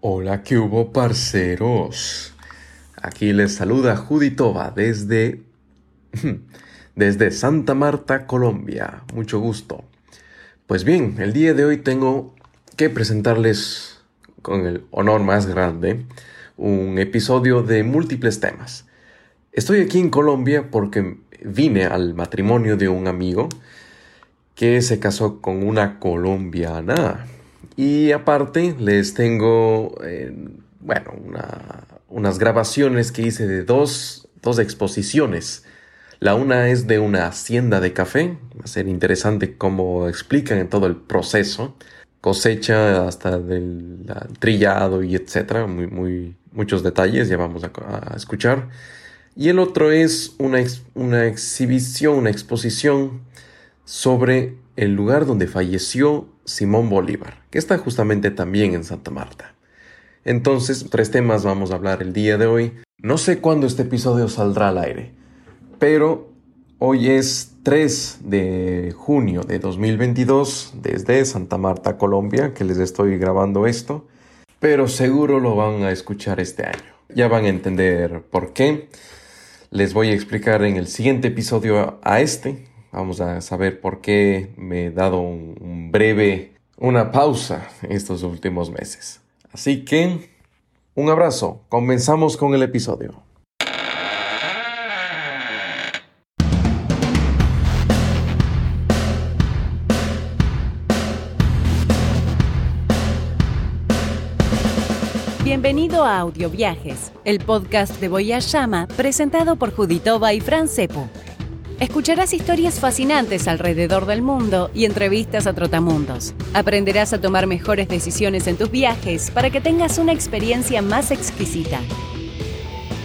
Hola, ¿qué hubo, parceros? Aquí les saluda Juditova desde, desde Santa Marta, Colombia. Mucho gusto. Pues bien, el día de hoy tengo que presentarles con el honor más grande un episodio de múltiples temas. Estoy aquí en Colombia porque vine al matrimonio de un amigo que se casó con una colombiana. Y aparte les tengo, eh, bueno, unas grabaciones que hice de dos, dos exposiciones. La una es de una hacienda de café, va a ser interesante cómo explican en todo el proceso, cosecha hasta del trillado y etcétera, muy, muy, muchos detalles ya vamos a, escuchar. Y el otro es una, una exhibición, una exposición sobre el lugar donde falleció Simón Bolívar, que está justamente también en Santa Marta. Entonces, tres temas vamos a hablar el día de hoy. No sé cuándo este episodio saldrá al aire, pero hoy es 3 de junio de 2022 desde Santa Marta, Colombia, que les estoy grabando esto, pero seguro lo van a escuchar este año. Ya van a entender por qué. Les voy a explicar en el siguiente episodio a este, Vamos a saber por qué me he dado un, breve, una pausa estos últimos meses. Así que, un abrazo. Comenzamos con el episodio. Bienvenido a Audio Viajes, el podcast de Voyage Llama presentado por Juditova y Fran Cepo. Escucharás historias fascinantes alrededor del mundo y entrevistas a trotamundos. Aprenderás a tomar mejores decisiones en tus viajes para que tengas una experiencia más exquisita.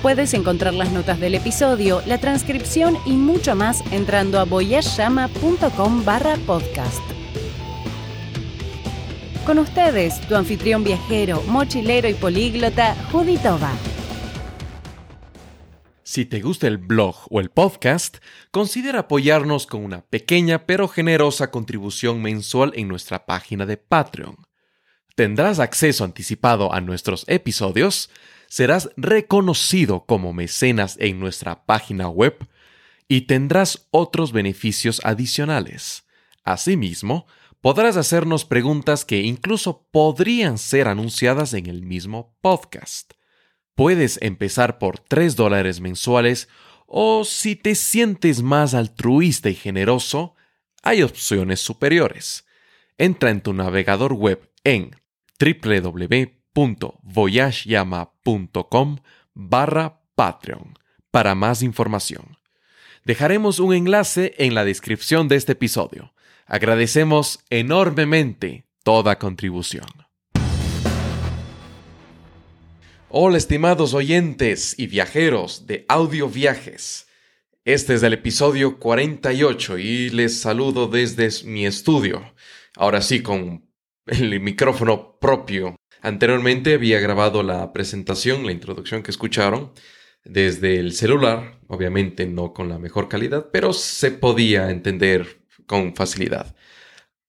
Puedes encontrar las notas del episodio, la transcripción y mucho más entrando a boyashama.com barra podcast. Con ustedes, tu anfitrión viajero, mochilero y políglota, Juditova. Si te gusta el blog o el podcast, considera apoyarnos con una pequeña pero generosa contribución mensual en nuestra página de Patreon. Tendrás acceso anticipado a nuestros episodios, serás reconocido como mecenas en nuestra página web y tendrás otros beneficios adicionales. Asimismo, podrás hacernos preguntas que incluso podrían ser anunciadas en el mismo podcast. Puedes empezar por 3 dólares mensuales o si te sientes más altruista y generoso, hay opciones superiores. Entra en tu navegador web en www.voyageyama.com barra Patreon para más información. Dejaremos un enlace en la descripción de este episodio. Agradecemos enormemente toda contribución. Hola estimados oyentes y viajeros de Audio Viajes. Este es el episodio 48 y les saludo desde mi estudio. Ahora sí con el micrófono propio. Anteriormente había grabado la presentación, la introducción que escucharon, desde el celular, obviamente no con la mejor calidad, pero se podía entender con facilidad.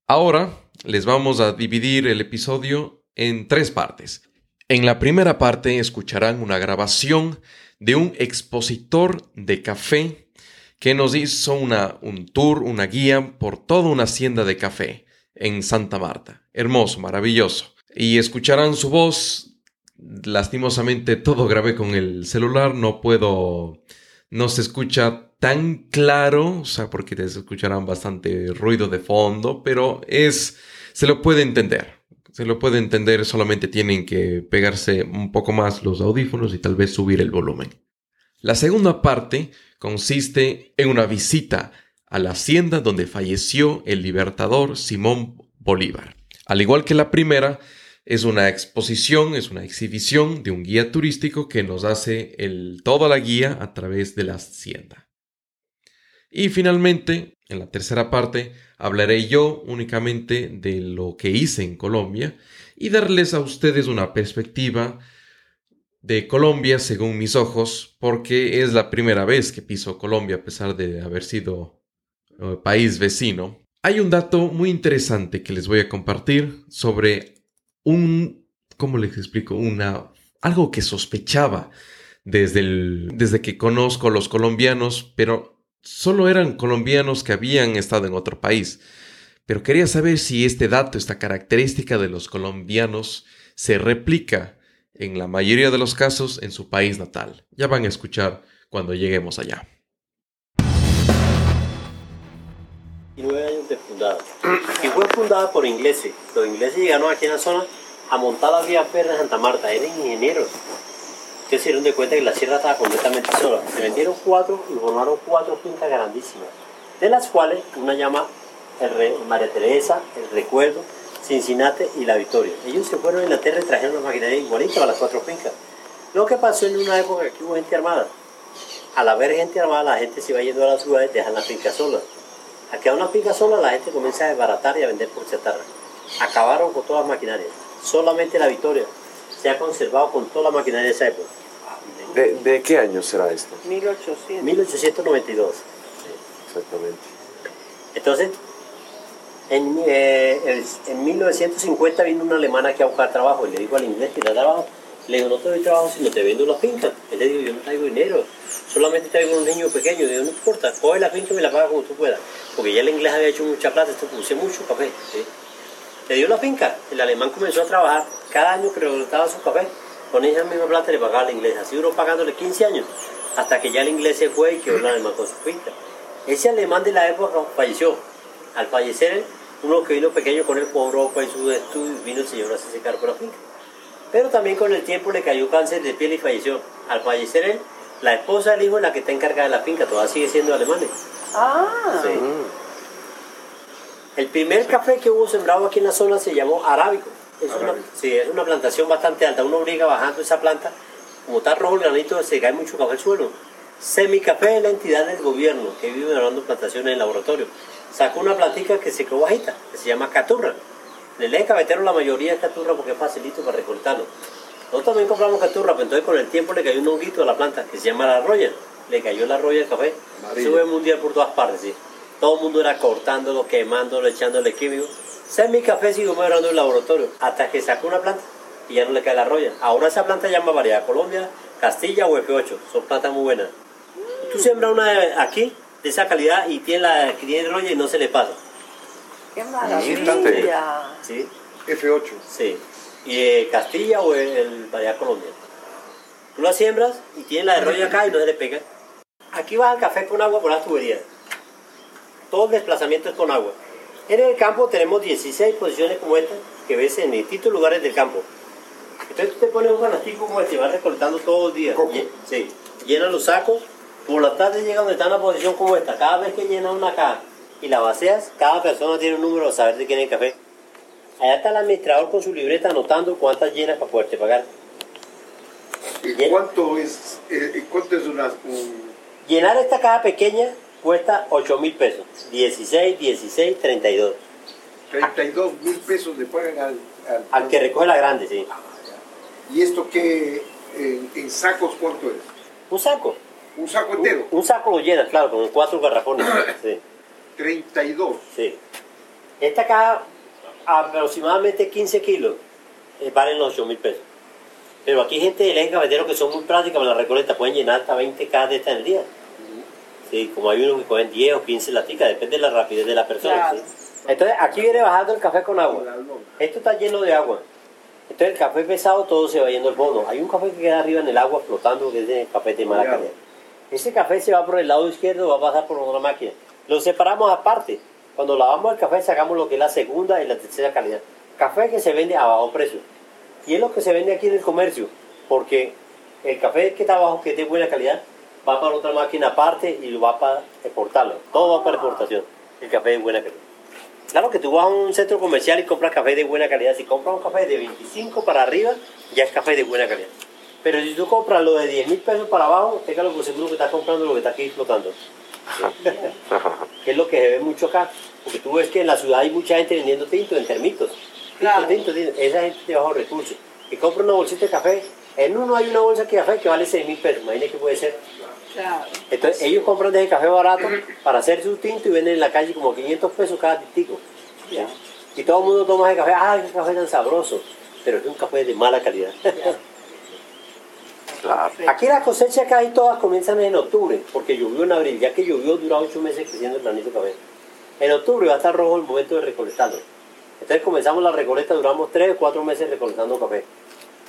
Ahora les vamos a dividir el episodio en tres partes. En la primera parte escucharán una grabación de un expositor de café que nos hizo un tour, una guía por toda una hacienda de café en Santa Marta. Hermoso, maravilloso. Y escucharán su voz. Lastimosamente todo grabé con el celular, no puedo, no se escucha tan claro, o sea, porque se escucharán bastante ruido de fondo, pero es, se lo puede entender se lo puede entender, solamente tienen que pegarse un poco más los audífonos y tal vez subir el volumen. La segunda parte consiste en una visita a la hacienda donde falleció el libertador Simón Bolívar. Al igual que la primera, es una exposición, es una exhibición de un guía turístico que nos hace el, toda la guía a través de la hacienda. Y finalmente, en la tercera parte, hablaré yo únicamente de lo que hice en Colombia y darles a ustedes una perspectiva de Colombia según mis ojos, porque es la primera vez que piso Colombia a pesar de haber sido eh, país vecino. Hay un dato muy interesante que les voy a compartir sobre un ¿cómo les explico? Una, algo que sospechaba desde, el, desde que conozco a los colombianos, pero solo eran colombianos que habían estado en otro país. Pero quería saber si este dato, esta característica de los colombianos, se replica en la mayoría de los casos en su país natal. Ya van a escuchar cuando lleguemos allá. Y nueve años de fundada. Y fue fundada por ingleses. Los ingleses llegaron aquí en la zona a montar la vía férrea de Santa Marta. Eran ingenieros. Ustedes se dieron de cuenta que la sierra estaba completamente sola. Se vendieron cuatro y formaron cuatro fincas grandísimas. De las cuales una llama el María Teresa, el Recuerdo, Cincinnati y La Victoria. Ellos se fueron en la tierra y trajeron una maquinaria igualita a las cuatro fincas. Lo que pasó en una época que hubo gente armada. Al haber gente armada, la gente se iba yendo a las ciudades, dejan las fincas solas. Aquí a una finca sola, la gente comienza a desbaratar y a vender por chatarra. Acabaron con todas las maquinarias. Solamente La Victoria se ha conservado con toda la maquinaria de esa época. ¿De, de qué año será esto? 1800. 1892. Exactamente. Entonces, en, eh, en 1950 vino una alemana aquí a buscar trabajo y le dijo al inglés que le trabajo. Le digo, no te doy trabajo si no te vendo la finca. Él le dijo, yo no traigo dinero, solamente traigo un niño pequeño. Le digo, no importa, coge la finca y me la paga como tú puedas. Porque ya el inglés había hecho mucha plata, esto puse mucho café. Le dio la finca, el alemán comenzó a trabajar, cada año que recolectaba su café, con esa misma plata le pagaba al inglés. Así duró pagándole 15 años, hasta que ya el inglés se fue y quedó el alemán con su finca. Ese alemán de la época falleció. Al fallecer, uno que vino pequeño con él fue a Europa y su estudio, vino el señor a hacerse cargo de la finca. Pero también con el tiempo le cayó cáncer de piel y falleció. Al fallecer él, la esposa del hijo es la que está encargada de la finca, todavía sigue siendo alemana. Ah. Sí. El primer café que hubo sembrado aquí en la zona se llamó arábico. Es, Una, sí, es una plantación bastante alta. Uno obliga bajando esa planta, como está rojo el granito, se cae mucho café al suelo. Semicafé es la entidad del gobierno que vive grabando plantaciones en el laboratorio. Sacó una plantica que se quedó bajita, que se llama caturra. Le lee cabetero la mayoría es caturra porque es facilito para recortarlo. Nosotros también compramos caturra, pero entonces con el tiempo le cayó un honguito a la planta que se llama la roya. Le cayó la roya del café. Sube mundial por todas partes, sí. Todo el mundo era cortándolo, quemándolo, echándole químicos. Semicafé siguió mejorando en el laboratorio hasta que sacó una planta y ya no le cae la roya. Ahora esa planta llama variedad Colombia, Castilla o F8. Son plantas muy buenas. Tú siembras una aquí de esa calidad y tiene la que tiene roya y no se le pasa. ¡Qué maravilla! ¿Sí? F8. Sí. Y eh, Castilla o el, el variedad Colombia. Tú la siembras y tiene la de roya acá y no se le pega. Aquí va el café con agua por la tubería. Todo el desplazamiento es con agua. En el campo tenemos 16 posiciones como esta que ves en distintos lugares del campo. Entonces tú te pones un canastico como este y vas recolectando todo el día. Lle- Sí. Llenas los sacos. Por la tarde llega donde está una posición como esta. Cada vez que llenas una caja y la vacías, cada persona tiene un número para saber de quién es el café. Allá está el administrador con su libreta anotando cuántas llenas para poderte pagar. ¿Y cuánto es, eh, cuánto es una, un- Llenar esta caja pequeña cuesta 8 mil pesos. 16, 16, 32. 32 mil pesos le pagan al, al- Al que recoge la grande, sí. ¿Y esto qué, en, en sacos cuánto es? Un saco. Un saco entero, Un saco lo llenas, claro, con cuatro garrafones. Sí, 32. sí. Esta caja, aproximadamente 15 kilos, eh, valen los 8 mil pesos. Pero aquí hay gente del eje cafetero que son muy prácticas con la recolecta, pueden llenar hasta 20 cajas de esta en el día. Sí, como hay unos que cogen 10 o 15 laticas, depende de la rapidez de la persona. Claro. ¿sí? Entonces aquí viene bajando el café con agua. Esto está lleno de agua. Entonces el café pesado todo se va yendo al fondo. Hay un café que queda arriba en el agua flotando que es de café de mala calidad. Ese café se va por el lado izquierdo, va a pasar por otra máquina. Lo separamos aparte. Cuando lavamos el café sacamos lo que es la segunda y la tercera calidad. Café que se vende a bajo precio. Y es lo que se vende aquí en el comercio. Porque el café que está abajo, que es de buena calidad, va para otra máquina aparte y lo va para exportarlo. Todo va para exportación. El café de buena calidad. Claro que tú vas a un centro comercial y compras café de buena calidad. Si compras un café de 25 para arriba, ya es café de buena calidad. Pero si tú compras lo de 10 mil pesos para abajo, téngalo por seguro que estás comprando lo que está aquí flotando. que es lo que se ve mucho acá. Porque tú ves que en la ciudad hay mucha gente vendiendo tinto en termitos. Tinto, Claro. tinto, tinto. Esa gente de bajos recursos. Que compra una bolsita de café. En uno hay una bolsa de café que vale 6 mil pesos. Imagínate que puede ser. Claro. Entonces ellos compran de ese café barato para hacer su tinto y venden en la calle como 500 pesos cada tintico. Y todo el mundo toma ese café, ¡ay, qué café tan sabroso! pero es un café de mala calidad. Claro. Aquí las cosechas casi todas comienzan en octubre, porque llovió en abril, ya que llovió dura ocho meses creciendo el granito de café. En octubre va a estar rojo el momento de recolectarlo. Entonces comenzamos la recolecta, duramos tres o cuatro meses recolectando café.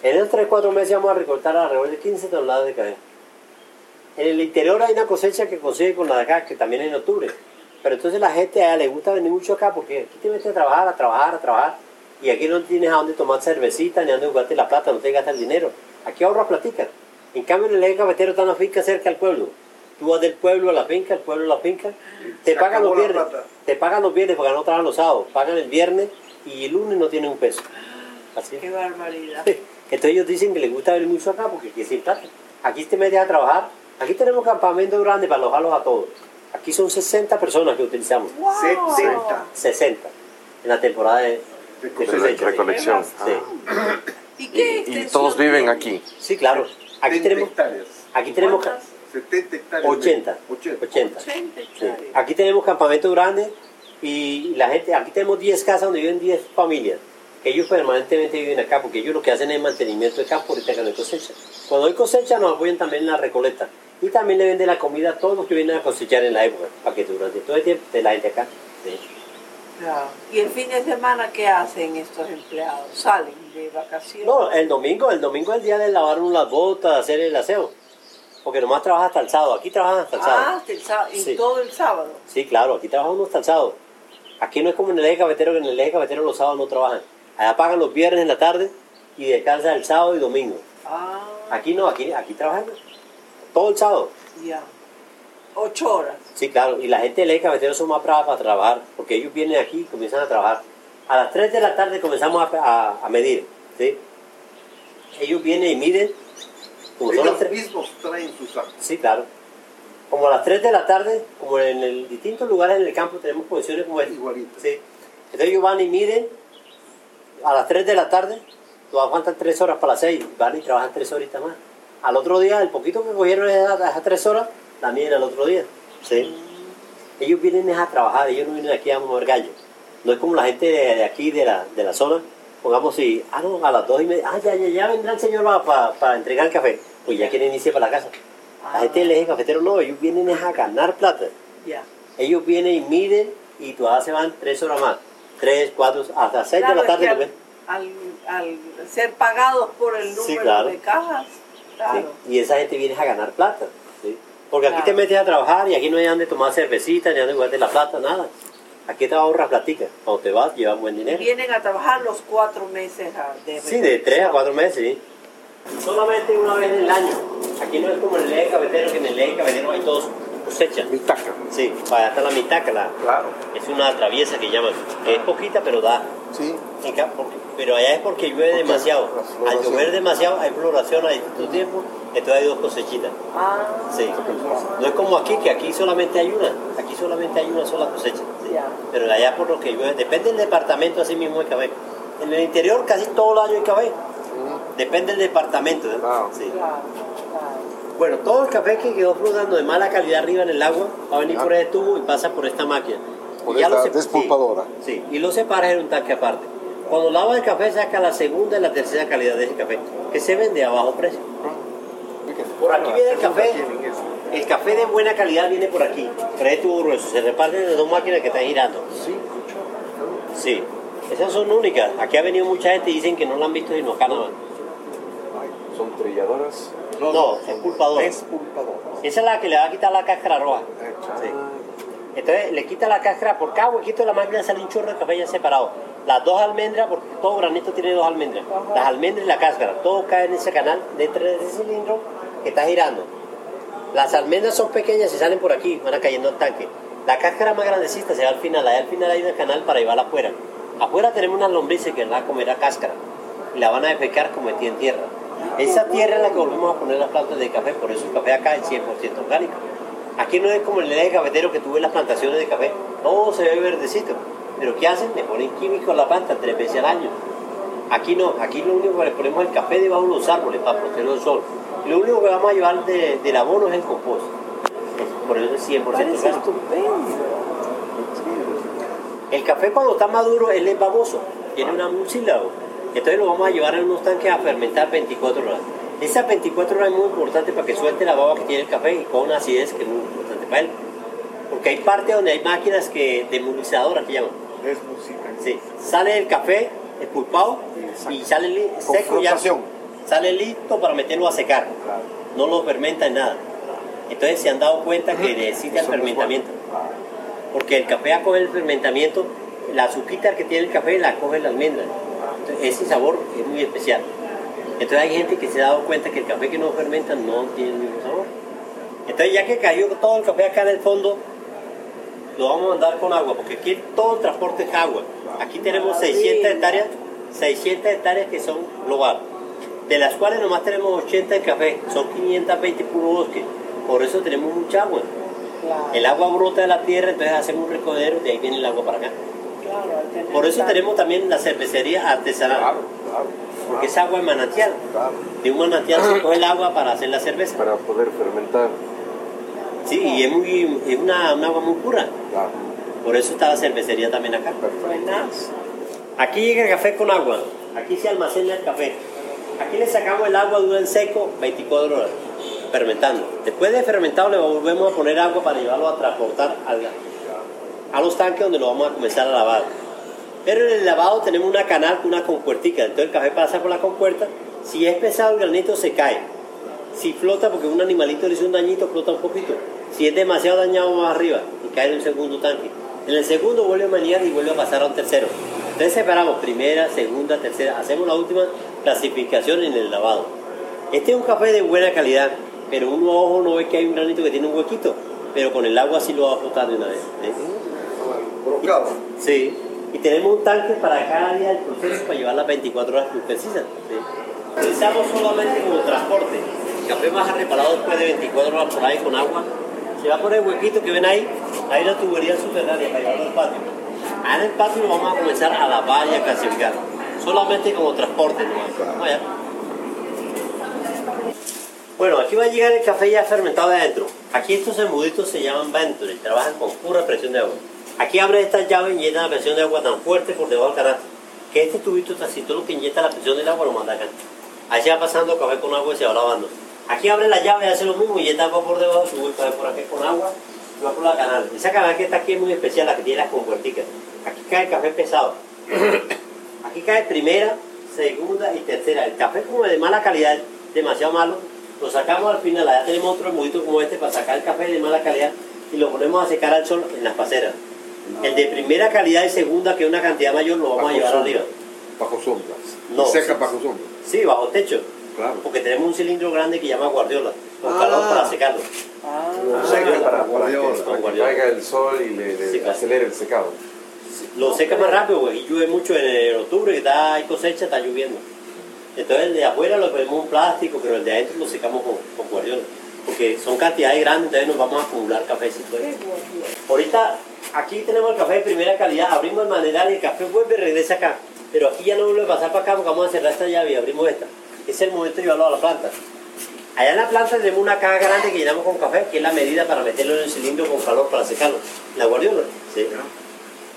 En esos tres o cuatro meses vamos a recolectar alrededor de 15 toneladas de café. En el interior hay una cosecha que consigue con la de acá, que también es en octubre. Pero entonces la gente a ella le gusta venir mucho acá porque aquí te metes a trabajar, a trabajar, a trabajar. Y aquí no tienes a dónde tomar cervecita, ni a dónde jugarte la plata, no te gastas el dinero. Aquí ahorras platica. En cambio, en el eje cafetero está una finca cerca al pueblo. Tú vas del pueblo a la finca, el pueblo a la finca. Te Se pagan los viernes. Te pagan los viernes porque no trabajan los sábados. Pagan el viernes y el lunes no tienen un peso. Así. Qué barbaridad. Entonces ellos dicen que les gusta venir mucho acá porque aquí es sin plata. Aquí te metes a trabajar. Aquí tenemos campamento grande para alojarlos a todos. Aquí son 60 personas que utilizamos. Wow. 70. 60 en la temporada de, de recolección. Sí. ¿Y Y, qué y extensión todos viven aquí. Sí, claro. Aquí 70 tenemos, hectáreas. aquí tenemos ca- ¿Cuántas? 70 hectáreas. 80. 80. 80. 80 Sí. hectáreas. Aquí tenemos campamento grande y la gente, aquí tenemos 10 casas donde viven 10 familias. Ellos permanentemente viven acá porque ellos lo que hacen es mantenimiento de campo ahorita que no hay cosecha. Cuando hay cosecha nos apoyan también en la recolecta y también le venden la comida a todos los que vienen a cosechar en la época para que durante todo el tiempo esté la gente acá. Sí. Claro. ¿Y el fin de semana qué hacen estos empleados? ¿Salen de vacaciones? No, el domingo, el domingo es el día de lavar unas botas, hacer el aseo. Porque nomás trabaja hasta el sábado. Aquí trabajan hasta el sábado. Ah, hasta el sábado. Y Sí. todo el sábado. Sí, claro, aquí trabajamos hasta el sábado. Aquí no es como en el eje cafetero, que en el eje cafetero los sábados no trabajan. Allá pagan los viernes en la tarde y descansan el sábado y domingo. Ah, Aquí no, aquí, aquí trabajan todo el sábado. ya. Ocho horas. Sí, claro, y la gente del eje cafetero son más bravas para trabajar, porque ellos vienen aquí y comienzan a trabajar. A las 3 de la tarde comenzamos a, a- a medir, ¿sí? Ellos vienen y miden, como son las Ellos mismos traen sus sacos. Sí, claro. Como a las 3 de la tarde, como en el, distintos lugares en el campo tenemos posiciones como esta. Igualitas. Sí. Entonces ellos van y miden a las 3 de la tarde, lo aguantan 3 horas para las 6, van y trabajan 3 horitas más. Al otro día, el poquito que cogieron esas, esas 3 horas, la miden al otro día. Sí. Ellos vienen a trabajar, ellos no vienen aquí a mover gallo. No es como la gente de, de aquí, de la, de la zona, pongamos si, ah, no, a las 2 y media, ah, ya, ya, ya vendrá el señor para, para, entregar el café. Pues ya quieren irse para la casa. La gente del eje cafetero no, ellos vienen a ganar plata. Ellos vienen y miden y todavía se van tres horas más. Tres, cuatro, hasta seis Claro, de la es tarde. que al, al, al ser pagados por el número Sí, claro. de cajas, claro. Sí, Y esa gente viene a ganar plata. ¿sí? Porque aquí te metes a trabajar y aquí no hay donde tomar cervecita, ni donde guardar la plata, nada. Aquí te ahorras platica. Cuando te vas, llevas buen Y dinero. vienen a trabajar los cuatro meses de Sí, de tres a cuatro meses, sí. Solamente una vez en el año. Aquí no es como en el eje cafetero, que en el eje cafetero hay dos cosechas. Mitaca. Sí, para hasta la mitad, que la, Claro. es una traviesa que llaman. que es poquita, pero da. Sí. Porque- pero allá es porque llueve demasiado. Al llover demasiado hay floración a distintos tiempos, entonces hay dos cosechitas. Ah, Sí. No es como aquí, que aquí solamente hay una. Aquí solamente hay una sola cosecha. sí. Ya. Pero allá por lo que llueve, depende del departamento así mismo de café. En el interior casi todo el año hay café. Depende del departamento. ¿eh? Wow. Sí. claro, claro. Bueno, todo el café que quedó flotando de mala calidad arriba en el agua va a venir Ah. por ese tubo y pasa por esta máquina. Por Y ya esta lo sep- despulpadora. Sí, sí, y lo separas en un tanque aparte. Cuando lavas el café saca la segunda y la tercera calidad de ese café, que se vende a bajo precio. Por aquí viene el café. El café de buena calidad viene por aquí, por ese tubo grueso. Se reparten de dos máquinas que están girando. Sí. Sí, esas son únicas. Aquí ha venido mucha gente y dicen que no la han visto sino acá nada más. Son trilladoras. No, es pulpadora. Despulpadora. Esa es la que le va a quitar la cáscara roja. Sí. Entonces le quita la cáscara, por cada huequito de la máquina sale un chorro de café ya separado. Las dos almendras, porque todo granito tiene dos almendras. Las almendras y la cáscara, todo cae en ese canal dentro de ese cilindro que está girando. Las almendras son pequeñas y salen por aquí, van a cayendo al tanque. La cáscara más grandecita se va al final, allá al final hay un canal para llevarla afuera. Afuera tenemos unas lombrices que van a comer la cáscara y la van a defecar como en tierra. Esa tierra es la que volvemos a poner las plantas de café, por eso el café acá es 100% orgánico. Aquí no es como en el eje cafetero que tuve las plantaciones de café, todo se ve verdecito. Pero ¿qué hacen? Le ponen químicos a la planta tres veces al año. Aquí no, aquí lo único que le ponemos es el café debajo de los árboles para proteger el sol. Lo único que vamos a llevar de, del abono es el compost. Por eso es 100% Parece orgánico. estupendo. El café cuando está maduro, él es baboso, tiene una, un sílabo. Entonces lo vamos a llevar en unos tanques a fermentar 24 horas. Esas 24 horas es muy importante para que suelte la baba que tiene el café y con una acidez que es muy importante para él. Porque hay partes donde hay máquinas que demulinizadoras que llaman. Sí. Sale el café expulpado y sale seco ya. Sale listo para meterlo a secar. No lo fermenta en nada. Entonces se han dado cuenta que necesita el fermentamiento. Porque el café acoge el fermentamiento, la azuquita que tiene el café la acoge la almendra. Ese sabor es muy especial. Entonces hay gente que se ha dado cuenta que el café que no fermenta no tiene el mismo sabor. Entonces ya que cayó todo el café acá en el fondo, lo vamos a mandar con agua, porque aquí todo el transporte es agua. Aquí tenemos 600 hectáreas, 600 hectáreas que son global, de las cuales nomás tenemos 80 de café, son 520 puro bosque. Por eso tenemos mucha agua. El agua brota de la tierra, entonces hacemos un recogedero y de ahí viene el agua para acá. Por eso tenemos también la cervecería artesanal, Claro, claro. porque es agua de manantial. De un manantial se coge el agua para hacer la cerveza. Para poder fermentar. Sí, y es, muy, es una, un agua muy pura. Por eso está la cervecería también acá. Aquí llega el café con agua. Aquí se almacena el café. Aquí le sacamos el agua dura en seco 24 horas, fermentando. Después de fermentado le volvemos a poner agua para llevarlo a transportar al, a los tanques donde lo vamos a comenzar a lavar. Pero en el lavado tenemos una canal con una compuertica. Entonces el café pasa por la compuerta. Si es pesado el granito se cae. Si flota porque un animalito le hizo un dañito, flota un poquito. Si es demasiado dañado más arriba y cae en un segundo tanque. En el segundo vuelve a manejar y vuelve a pasar a un tercero. Entonces separamos primera, segunda, tercera. Hacemos la última clasificación en el lavado. Este es un café de buena calidad, pero uno a ojo no ve que hay un granito que tiene un huequito. Pero con el agua sí lo va a flotar de una vez. ¿eh? Sí, y tenemos un tanque para cada día del proceso para llevar las 24 horas que precisas. ¿sí? Utilizamos solamente como transporte. El café más reparado después de 24 horas por ahí con agua. Se va por el huequito que ven ahí. Hay una tubería subterránea para llevarlo al patio. Ahí en el patio lo vamos a comenzar a lavar y a clasificar. Solamente como transporte allá. Bueno, aquí va a llegar el café ya fermentado de adentro. Aquí estos embuditos se llaman Venturi, trabajan con pura presión de agua. Aquí abre estas llaves y llena la presión de agua tan fuerte por debajo del canasto que este tubito lo que inyecta la presión del agua lo manda acá. Se va pasando café con agua y se va lavando. Aquí abre la llave y hace lo mismo, inyecta agua por debajo, sube el café por aquí con agua y va por la canal. Esa canal que está aquí es muy especial, la que tiene las compuerticas. Aquí cae café pesado. Aquí cae primera, segunda y tercera. El café como de mala calidad, demasiado malo, lo sacamos al final, allá tenemos otro embudito como este para sacar el café de mala calidad y lo ponemos a secar al sol en las paceras. El de primera calidad y segunda, que es una cantidad mayor, lo vamos a llevar sombra. arriba. Bajo sombras. No. Seca bajo sombra. Sí, bajo techo. Claro. Porque tenemos un cilindro grande que llama guardiola, con calor para secarlo. Ah, Seca para, guardiola. para que caiga el sol y le, le Sí, claro. acelere el secado. Lo seca más rápido, güey. Y llueve mucho en octubre, que está, hay cosecha, está lloviendo. Entonces el de afuera lo ponemos en plástico, pero el de adentro lo secamos con, con guardiola. Porque son cantidades grandes, entonces nos vamos a acumular cafecito. Ahorita aquí tenemos el café de primera calidad, abrimos el maneral y el café vuelve y regresa acá. Pero aquí ya no vuelve a pasar para acá porque vamos a cerrar esta llave y abrimos esta. Es el momento de llevarlo a la planta. Allá en la planta tenemos una caja grande que llenamos con café, que es la medida para meterlo en el cilindro con calor para secarlo. La guardiola. Sí.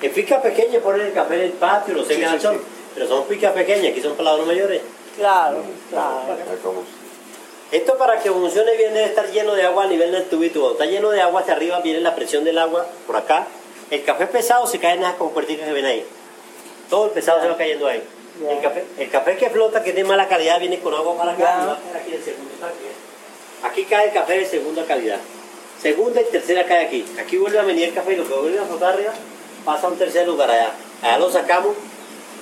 En picas pequeñas ponen el café en el patio, lo secan Sí, al sí, sol. sí. Pero son picas pequeñas, aquí son palabras mayores. claro, claro. Esto para que funcione bien debe estar lleno de agua a nivel del tubito. Está lleno de agua hacia arriba viene la presión del agua por acá. El café pesado se cae en esas compuerticas que ven ahí. Todo el pesado se va cayendo ahí. El café, el café que flota, que es de mala calidad, viene con agua para acá Ya. y va a caer aquí en el segundo tanque. Aquí cae el café de segunda calidad. Segunda y tercera cae aquí. Aquí vuelve a venir el café y lo que vuelve a flotar arriba pasa a un tercer lugar allá. Allá lo sacamos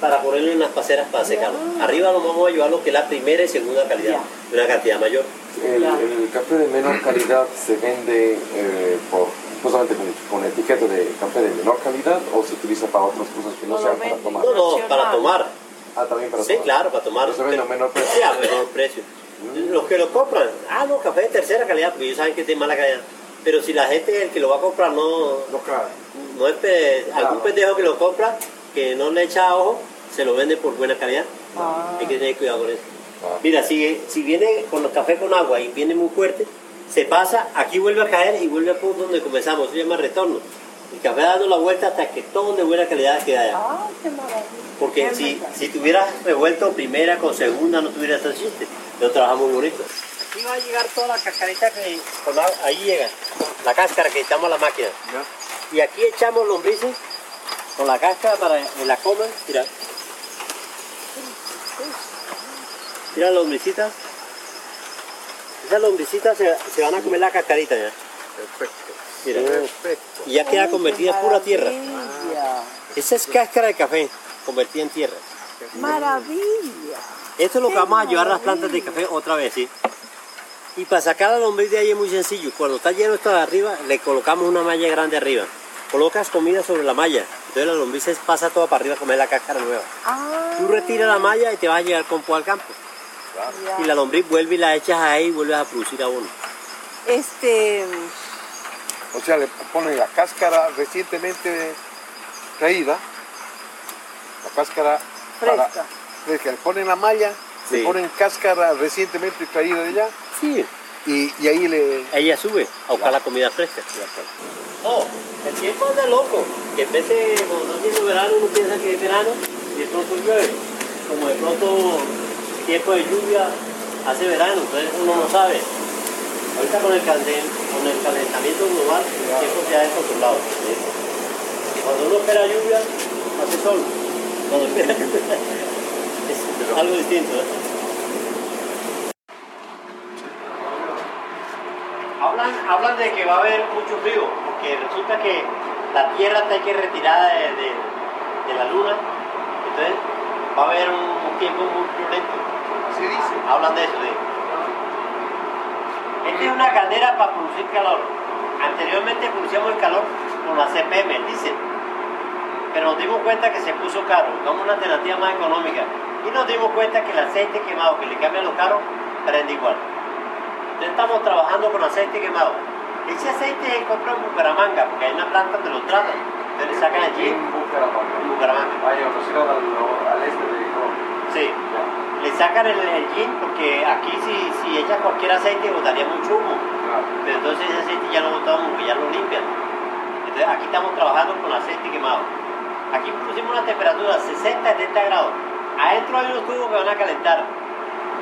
para ponerlo en las paceras para secarlo. Arriba lo vamos a llevar lo que es la primera y segunda calidad, de una cantidad mayor. El, el café de menor calidad se vende eh, por, justamente con, con etiqueta de café de menor calidad o se utiliza para otras cosas que no No sean para tomar. No, no, para tomar. Ah, también para Sí, tomar. claro, para tomar. Pero se vende a menor precio. Sí, a menor precio. Los que lo compran, ah, no, café de tercera calidad, porque ellos saben que es de mala calidad. Pero si la gente, el que lo va a comprar, no, No cae. no es pe- algún pendejo que lo compra, que no le echa ojo, se lo vende por buena calidad. Ah. Hay que tener cuidado con eso. Ah. Mira, si, si viene con el café con agua y viene muy fuerte, se pasa, aquí vuelve a caer y vuelve a punto donde comenzamos, eso se llama retorno. El café dando la vuelta hasta que todo de buena calidad queda allá. ¡Ay, qué maravilla! Porque Qué si, si tuvieras revuelto primera con segunda no tuviera ese chiste. Yo trabajo muy bonito. Aquí va a llegar toda la cascarita que con la- ahí llega. La cáscara que echamos a la máquina. Y aquí echamos lombrices con la cáscara para en la comen. Mira. Mira las lombricitas. Esas lombricitas se, se van a comer la cascarita ya. Perfecto. Mira. Perfecto. Y ya queda convertida en pura tierra. Esa es cáscara de café convertida en tierra. Maravilla. Esto es lo que vamos a llevar a las plantas de café otra vez, ¿sí? Y para sacar la lombriz de ahí es muy sencillo. Cuando está lleno esto de arriba, le colocamos una malla grande arriba. Colocas comida sobre la malla. Entonces la lombriz se pasa toda para arriba a comer la cáscara nueva. Ah, Tú retiras la malla y te vas a llevar con al campo. Y la lombriz vuelve y la echas ahí y vuelves a producir abono. Este, O sea, le ponen la cáscara recientemente caída, la cáscara para- fresca. fresca. Le ponen la malla, Sí. le ponen cáscara recientemente caída de allá Sí. y, y ahí le... Ella sube a buscar la comida fresca. No, el tiempo anda loco. Que en vez de cuando está haciendo verano uno piensa que es verano y de pronto llueve. Como de pronto tiempo de lluvia hace verano, entonces uno no sabe. Ahorita con el, con el calentamiento global el tiempo se ha descontrolado. ¿sí? Cuando uno espera lluvia, hace sol. Cuando espera es algo distinto. ¿eh? Hablan, hablan de que va a haber mucho frío, porque resulta que la Tierra está aquí retirada de, de- de la Luna, entonces va a haber un, un tiempo muy violento. Así dice. Hablan de eso, sí. Esta es una caldera para producir calor. Anteriormente producíamos el calor con la CPM, dicen. Pero nos dimos cuenta que se puso caro, buscamos una alternativa más económica. Y nos dimos cuenta que el aceite quemado que le cambia a los carros prende igual. Entonces estamos trabajando con aceite quemado. Ese aceite se compra en Bucaramanga, porque hay una planta donde lo tratan. Entonces le sacan allí En Bucaramanga. en Bucaramanga. Nos irán al, al este de. Sí. Ya. Le sacan el, el gin porque aquí si, si echas cualquier aceite botaría mucho humo. Claro. Pero entonces ese aceite ya lo botamos porque ya lo limpian. Entonces aquí estamos trabajando con aceite quemado. Aquí pusimos una temperatura 60-70 grados. Adentro hay unos tubos que van a calentar.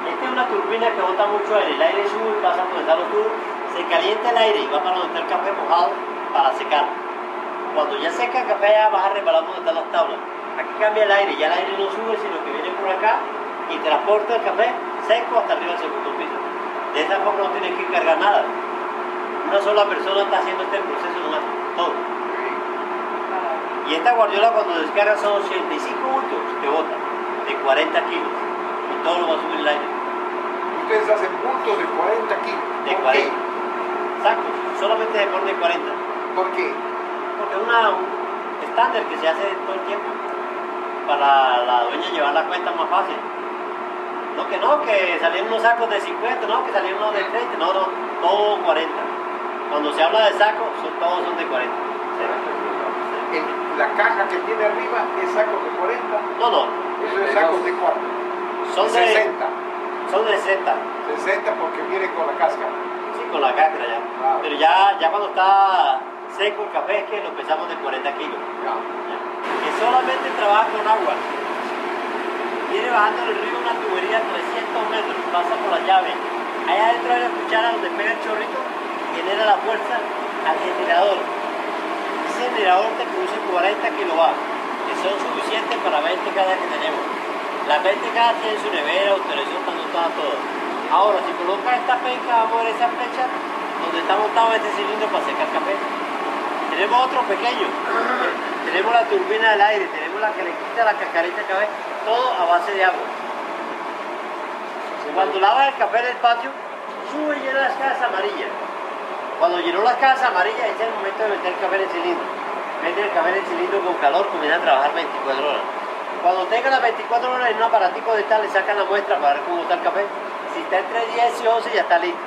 Esta es una turbina que bota mucho aire. El aire sube y pasa por están los tubos. Se calienta el aire y va para donde está el café mojado para secar. Cuando ya seca el café ya vas a resbalar donde están las tablas. Aquí cambia el aire, ya el aire no sube, sino que viene por acá y transporta el café seco hasta arriba del segundo piso. De esa forma no tienes que cargar nada. Una sola persona está haciendo este proceso todo. Y esta guardiola cuando descarga son 85 bultos que bota, de 40 kilos. Y todo lo va a subir el aire. Ustedes hacen puntos de 40 kilos. De ¿Por 40. qué? Exacto, solamente se pone 40. ¿Por qué? Porque es una, un estándar que se hace todo el tiempo para la dueña llevar la cuenta más fácil. No que no, que salieron unos sacos de 50, no, que salieron unos de 30, no, no, todo 40. Cuando se habla de sacos, son, todos son de 40. En la caja que tiene arriba es sacos de 40, No, no, eso es sacos de 4. son de 60. Son de 60, 60 porque viene con la cáscara. sí, con la cáscara ya. Claro. Pero ya, ya cuando está seco el café es que lo pesamos de 40 kilos. Ya. que solamente trabaja con agua. Viene bajando del río una tubería de 300 metros, pasa por la llave. Allá adentro hay una cuchara donde pega el chorrito y genera la fuerza al generador. Ese generador te produce 40 kilovatios, que son suficientes para 20 cada que tenemos. Las 20 cada tienen su nevera, autorización, está anotada todo. Ahora, si colocas esta penca, vamos a ver esa flecha donde está montado este cilindro para secar café. Tenemos otro pequeño. Tenemos la turbina del aire, tenemos la que le quita la cascarita de café, todo a base de agua. Cuando lavas el café en el patio, sube y llena las casas amarillas. Cuando llenó las casas amarillas, ese es el momento de meter el café en cilindro. Mete el café en cilindro con calor, comienza a trabajar 24 horas. Cuando tenga las 24 horas en un aparatico de tal, le sacan la muestra para ver cómo está el café. Si está entre 10 y 11, ya está listo.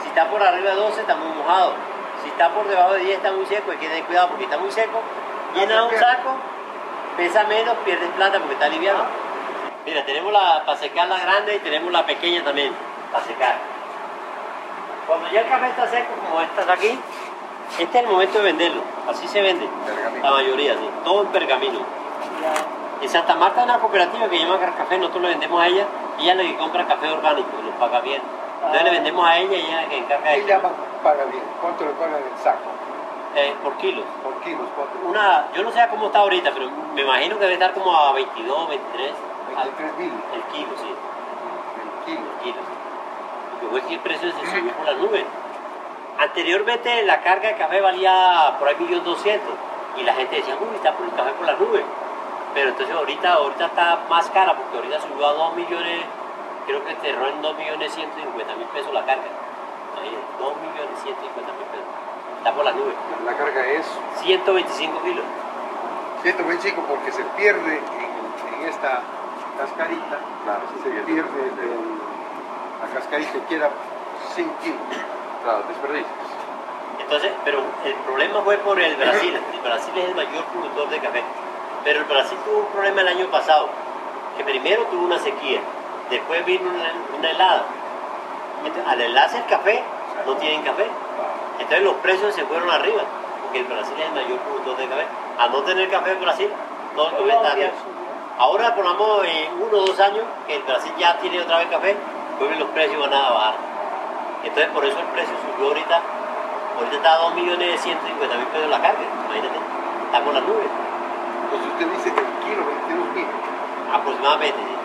Si está por arriba de 12, está muy mojado. Si está por debajo de 10, está muy seco. Hay que tener cuidado porque está muy seco. Llena un saco, pesa menos, pierdes plata porque está liviano. Mira, tenemos la para secar la grande y tenemos la pequeña también para secar. Cuando ya el café está seco, como estas aquí, Este es el momento de venderlo. Así se vende. Pergamino. La mayoría, sí. Todo en pergamino. En Santa Marta hay una cooperativa que llama Café, nosotros le vendemos a ella, y ella es la que compra café orgánico, nos paga bien. Entonces le vendemos a ella y ella es la que encarga de Ella paga bien. ¿Cuánto le pagan el saco? eh, por kilo. Por kilos, ¿cuánto? Una, yo no sé cómo está ahorita, pero me imagino que debe estar como a 22, 23 al- 23 mil el kilo, sí. el kilo. El kilo. Porque fue que el precio se subió por las nubes. Anteriormente la carga de café valía por ahí 1.200.000 y la gente decía, uy, está por el café por las nubes. Pero entonces ahorita, ahorita está más cara porque ahorita subió a 2 millones, creo que cerró en 2 millones 150 mil pesos la carga. Ahí, 2 millones 150 mil pesos. Está por las nubes. La carga es 125 kilos. 125 porque se pierde en, en esta cascarita. Claro, se pierde el- la cascarita y queda sin kilos. Claro, desperdicios. Entonces, pero el problema fue por el Brasil. El Brasil es el mayor productor de café. Pero el Brasil tuvo un problema el año pasado, que primero tuvo una sequía, después vino una, helada. Entonces, al helarse el café, no tienen café. Entonces los precios se fueron arriba, porque el Brasil es el mayor productor de café. Al no tener café en Brasil, todo el arriba. Ahora ponamos en uno o dos años que el Brasil ya tiene otra vez café, pues los precios van a bajar. Entonces por eso el precio subió ahorita, ahorita está a 2 millones 150 mil pesos la carga, imagínate, está con las nubes, Entonces usted dice que el kilo 22 mil. aproximadamente. sí.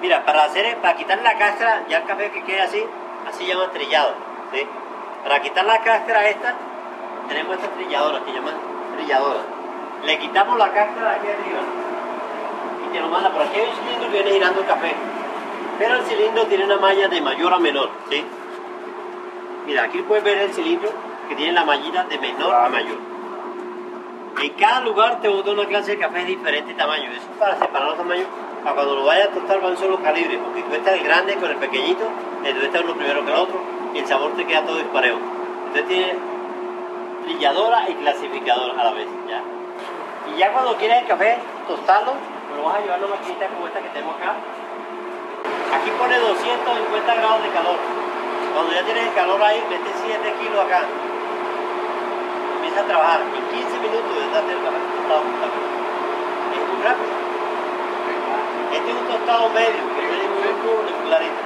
Mira, para hacer, para quitar la cáscara, ya el café que quede así, así llaman trillado, ¿sí? Para quitar la cáscara esta, tenemos esta trilladora que llaman trilladora. Le quitamos la cáscara aquí arriba y te lo manda por aquí hay un cilindro que viene girando el café. Pero el cilindro tiene una malla de mayor a menor, ¿sí? Mira, aquí puedes ver el cilindro que tiene la mallita de menor a mayor. En cada lugar te bota una clase de café de diferente tamaño. Eso es para separar los tamaños. Para cuando lo vayas a tostar van solo calibres. Porque tú estás el grande con el pequeñito, y tú estás uno primero que el otro, y el sabor te queda todo disparejo. Entonces tiene trilladora y clasificadora a la vez. Y ya cuando quieres el café, tostarlo, lo vas a llevar a una maquinita como esta que tenemos acá. Aquí pone 250 grados de calor. Cuando ya tienes el calor ahí, metes 7 kilos acá. Empieza a trabajar. En 15 minutos ya hacer el café tostado. Es muy rápido. Este es un tostado medio, que es muy, muy clarito.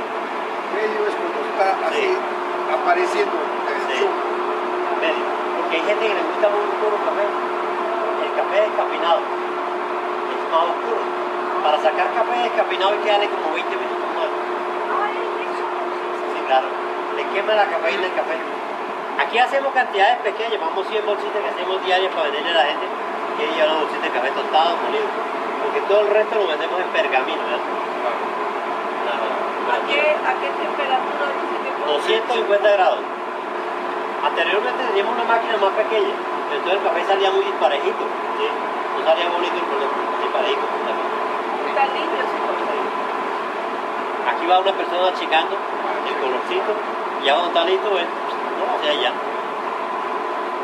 Medio es cuando está así Sí. apareciendo Sí. Medio. Porque hay gente que le gusta muy oscuro el café. El café descafeinado. Es más oscuro. Para sacar café descafeinado hay que darle como 20 minutos más. Sí, claro. Le quema la cafeína el café. Aquí hacemos cantidades pequeñas, vamos 100 bolsitas que hacemos diarias para venderle a la gente. Ahí llevan una bolsita de café tostado, molido. Porque todo el resto lo vendemos en pergamino, ¿verdad? ¿A qué, ¿A qué temperatura dice que puede? 250 grados. Anteriormente teníamos una máquina más pequeña, entonces el café salía muy disparejito, ¿sí? No salía bonito el color, disparejito. Está limpio ese café. Aquí va una persona achicando el colorcito, y ya cuando está listo, no, hacia allá.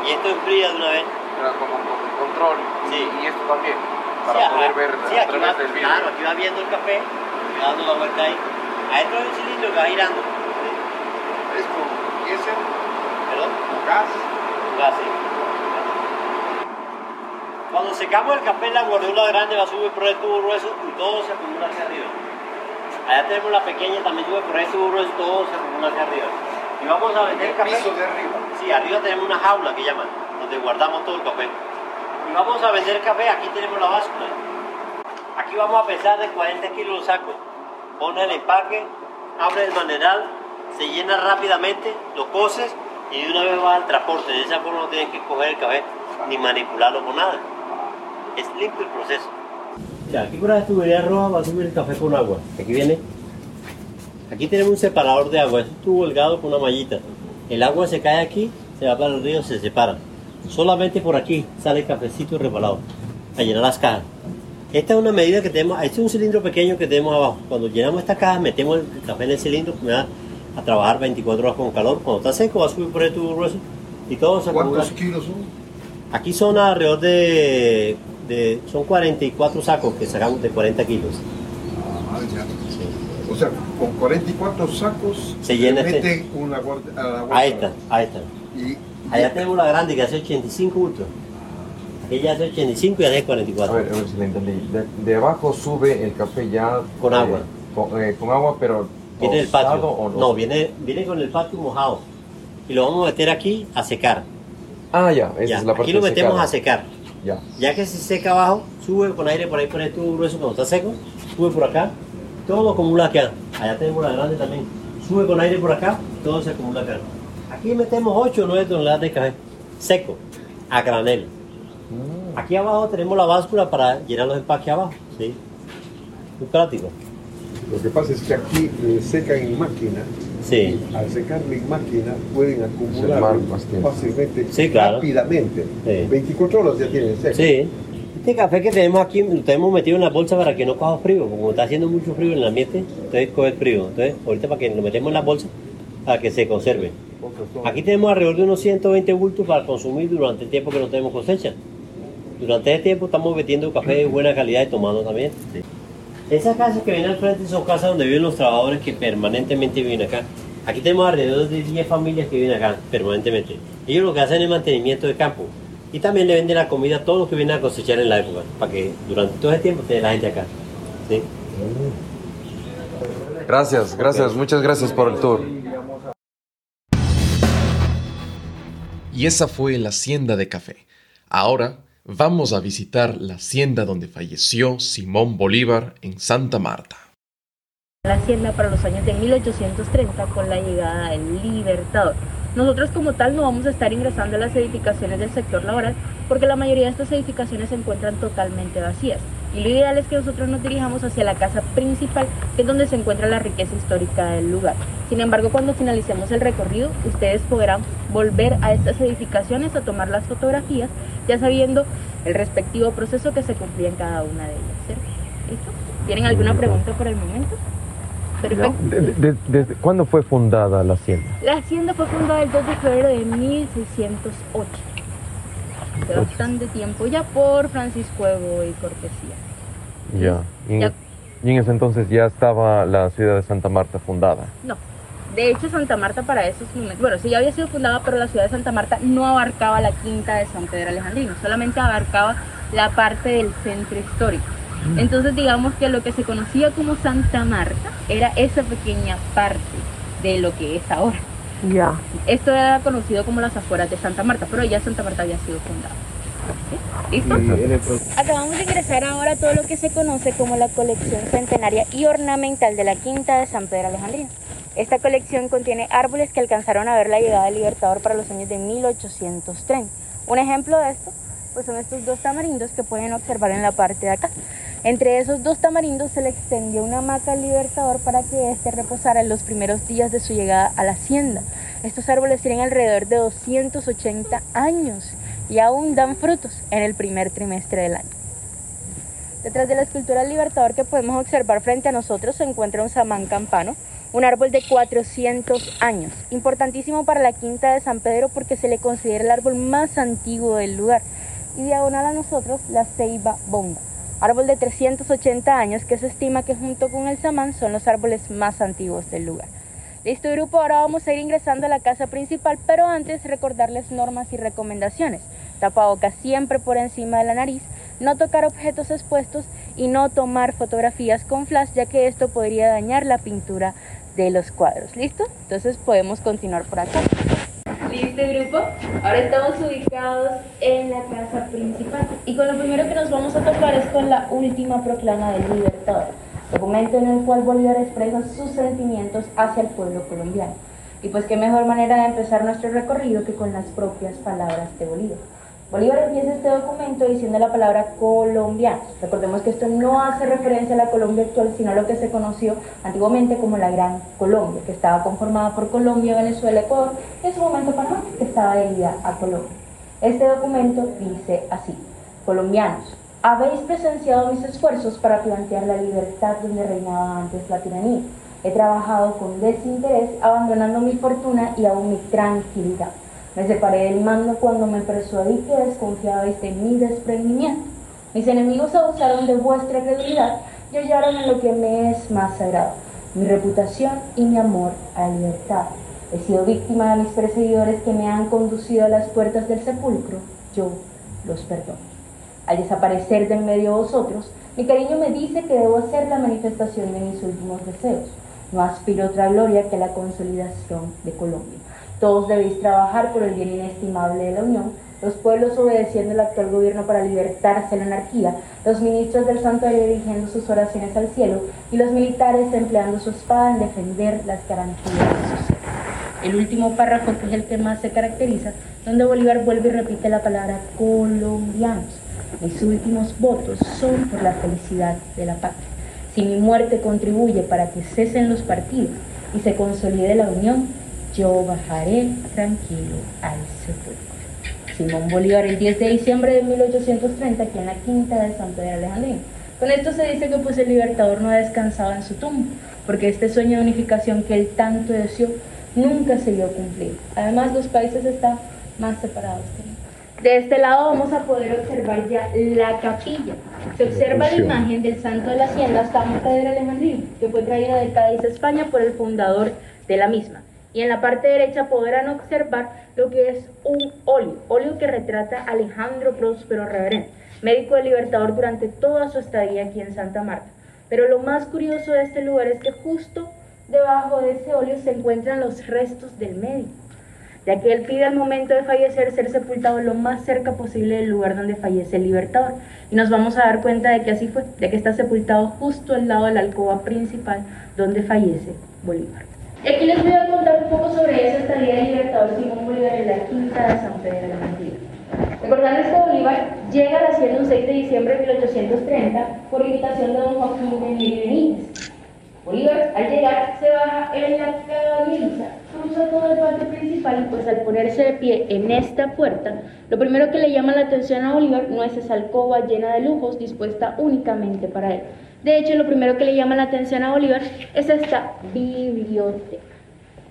Y esto enfría de una vez. Como con el control Sí. y esto también, para Sí, poder ver Sí, a través va, del vidrio. claro, aquí va viendo el café, va dando la vuelta ahí. Adentro hay un cilindro que va girando. ¿sí? Es con diésel, ¿Perdón? con gas. Así. Cuando secamos el café, la guardiola grande va a subir por el tubo grueso y todo se acumula hacia arriba. Allá tenemos la pequeña, también sube por el tubo grueso y todo se acumula hacia arriba. Y vamos a vender El café. piso de arriba. Sí, arriba tenemos una jaula que llaman, donde guardamos todo el café. Y vamos a vender café, aquí tenemos la báscula. Aquí vamos a pesar de 40 kilos el saco. Pones el empaque, abre el maneral, se llena rápidamente, lo coces y de una vez vas al transporte. De esa forma no tienes que coger el café ni manipularlo con nada. Es limpio el proceso. Ya, aquí por la tubería roja va a subir el café con agua. Aquí viene. Aquí tenemos un separador de agua, es un tubo delgado con una mallita. El agua se cae aquí, se va para el río, se separa. Solamente por aquí sale el cafecito reparado a llenar las cajas. Esta es una medida que tenemos, este es un cilindro pequeño que tenemos abajo. Cuando llenamos esta caja, metemos el café en el cilindro, me da a trabajar 24 horas con calor. Cuando está seco, va a subir por el tubo grueso y todo se. ¿Cuántos kilos son? Aquí son alrededor de, de- son 44 sacos que sacamos de 40 kilos. O sea, con 44 sacos Se llena este. meten una guardia, a la A guardia. esta, a esta. Y Allá tenemos la grande que hace 85 bultos. Aquella hace 85 y hace A 44. ver, a ver si le entendí. De, de abajo sube el café ya... Con eh, agua. con, eh, con agua, pero... Viene tostado patio. o no? No, viene, viene con el patio mojado. Y lo vamos a meter aquí a secar. Ah, ya, esa Ya, es la parte aquí lo metemos secada. a secar. Ya. Ya que se seca abajo, sube con aire por ahí, pone tubo grueso cuando está seco, sube por acá, todo acumula acá. Allá tenemos la grande también. Sube con aire por acá, todo se acumula acá. Aquí metemos 8 o 9 toneladas de café seco, a granel. Aquí abajo tenemos la báscula para llenar los empaques abajo. ¿sí? Muy práctico. Lo que pasa es que aquí eh, secan en máquina. Sí. Al secarlo en máquina pueden acumular fácilmente, Sí, claro. rápidamente. Sí. 24 horas ya tienen seco. Sí. Este café que tenemos aquí lo tenemos metido en la bolsa para que no coja frío, porque como está haciendo mucho frío en el ambiente, entonces coge frío. Entonces, ahorita para que lo metemos en la bolsa para que se conserve. Aquí tenemos alrededor de unos 120 bultos para consumir durante el tiempo que no tenemos cosecha. Durante ese tiempo estamos metiendo café de buena calidad y tomando también. Esas casas que ven al frente son casas donde viven los trabajadores que permanentemente viven acá. Aquí tenemos alrededor de 10 familias que viven acá permanentemente. Ellos lo que hacen es mantenimiento de campo. Y también le venden la comida a todos los que vienen a cosechar en la época, para que durante todo ese tiempo esté la gente acá. ¿sí? Gracias, gracias, muchas gracias por el tour. Y esa fue la hacienda de café. Ahora vamos a visitar la hacienda donde falleció Simón Bolívar en Santa Marta. la hacienda para los años de 1830 con la llegada del Libertador. Nosotros como tal no vamos a estar ingresando a las edificaciones del sector laboral porque la mayoría de estas edificaciones se encuentran totalmente vacías. Y lo ideal es que nosotros nos dirijamos hacia la casa principal, que es donde se encuentra la riqueza histórica del lugar. Sin embargo, cuando finalicemos el recorrido, ustedes podrán volver a estas edificaciones a tomar las fotografías, ya sabiendo el respectivo proceso que se cumplía en cada una de ellas. ¿Listo? ¿Tienen alguna pregunta por el momento? Perfecto. De- de- ¿Desde cuándo fue fundada la hacienda? La hacienda fue fundada el 2 de febrero de 1608. Hace bastante tiempo ya por Francisco Evo y Cortesía. Ya. Y en, Ya. y en ese entonces ya estaba la ciudad de Santa Marta fundada. No. De hecho, Santa Marta para esos momentos, bueno, sí ya había sido fundada, pero la ciudad de Santa Marta no abarcaba la quinta de San Pedro Alejandrino, solamente abarcaba la parte del centro histórico. Entonces, digamos que lo que se conocía como Santa Marta era esa pequeña parte de lo que es ahora. Ya. Esto era conocido como las afueras de Santa Marta, pero ya Santa Marta había sido fundada. ¿Sí? ¿Listo? Acabamos de ingresar ahora a todo lo que se conoce como la colección centenaria y ornamental de la Quinta de San Pedro Alejandrino. Esta colección contiene árboles que alcanzaron a ver la llegada del Libertador para los años de 1830. Un ejemplo de esto pues son estos dos tamarindos que pueden observar en la parte de acá. Entre esos dos tamarindos se le extendió una hamaca al Libertador para que éste reposara en los primeros días de su llegada a la hacienda. Estos árboles tienen alrededor de 280 años y aún dan frutos en el primer trimestre del año. Detrás de la escultura del Libertador que podemos observar frente a nosotros se encuentra un samán campano, un árbol de 400 años, importantísimo para la quinta de San Pedro porque se le considera el árbol más antiguo del lugar. Y diagonal a nosotros la ceiba bonga, árbol de 380 años que se estima que junto con el samán son los árboles más antiguos del lugar. Listo grupo, ahora vamos a ir ingresando a la casa principal, pero antes recordarles normas y recomendaciones. Tapabocas siempre por encima de la nariz, no tocar objetos expuestos y no tomar fotografías con flash, ya que esto podría dañar la pintura de los cuadros. ¿Listo? Entonces podemos continuar por acá. Listo grupo, ahora estamos ubicados en la casa principal y con lo primero que nos vamos a topar es con la última proclama del Libertador, documento en el cual Bolívar expresa sus sentimientos hacia el pueblo colombiano. Y pues qué mejor manera de empezar nuestro recorrido que con las propias palabras de Bolívar. Bolívar empieza este documento diciendo la palabra colombianos. Recordemos que esto no hace referencia a la Colombia actual, sino a lo que se conoció antiguamente como la Gran Colombia, que estaba conformada por Colombia, Venezuela, Ecuador y en su momento Panamá, que estaba adherida a Colombia. Este documento dice así, colombianos, habéis presenciado mis esfuerzos para plantear la libertad donde reinaba antes la tiranía. He trabajado con desinterés, abandonando mi fortuna y aún mi tranquilidad. Me separé del mando cuando me persuadí que desconfiabais de mi desprendimiento. Mis enemigos abusaron de vuestra credulidad y hallaron en lo que me es más sagrado, mi reputación y mi amor a la libertad. He sido víctima de mis perseguidores que me han conducido a las puertas del sepulcro. Yo los perdono. Al desaparecer de en medio de vosotros, mi cariño me dice que debo hacer la manifestación de mis últimos deseos. No aspiro otra gloria que la consolidación de Colombia. Todos debéis trabajar por el bien inestimable de la Unión, los pueblos obedeciendo al actual gobierno para libertarse de la anarquía, los ministros del santuario dirigiendo sus oraciones al cielo y los militares empleando su espada en defender las garantías ser. El último párrafo, que es el que más se caracteriza, donde Bolívar vuelve y repite la palabra colombianos. Mis últimos votos son por la felicidad de la patria. Si mi muerte contribuye para que cesen los partidos y se consolide la unión, yo bajaré tranquilo al sepulcro. Simón Bolívar, el 10 de diciembre de 1830, aquí en la quinta de Santo de Alejandría. Con esto se dice que pues el libertador no ha descansado en su tumba, porque este sueño de unificación que él tanto deseó nunca se vio cumplir. Además, los países están más separados que. De este lado vamos a poder observar ya la capilla. Se observa la imagen del santo de la hacienda Santa de Alejandría, que fue traída de Cádiz, España, por el fundador de la misma. Y en la parte derecha podrán observar lo que es un óleo, óleo que retrata a Alejandro Próspero Reverén, médico del Libertador durante toda su estadía aquí en Santa Marta. Pero lo más curioso de este lugar es que justo debajo de ese óleo se encuentran los restos del médico ya que él pide al momento de fallecer ser sepultado lo más cerca posible del lugar donde fallece el libertador. Y nos vamos a dar cuenta de que así fue, ya que está sepultado justo al lado de la alcoba principal donde fallece Bolívar. Y aquí les voy a contar un poco sobre esa estadía del libertador Simón Bolívar en la quinta de San Pedro de la Mentira. Recordarles que Bolívar llega a la hacienda un 6 de diciembre de 1830 por invitación de don Joaquín de Benítez. Bolívar, al llegar, se baja en la caballeriza, cruza todo el patio principal y pues al ponerse de pie en esta puerta, lo primero que le llama la atención a Bolívar no es esa alcoba llena de lujos dispuesta únicamente para él. De hecho, lo primero que le llama la atención a Bolívar es esta biblioteca.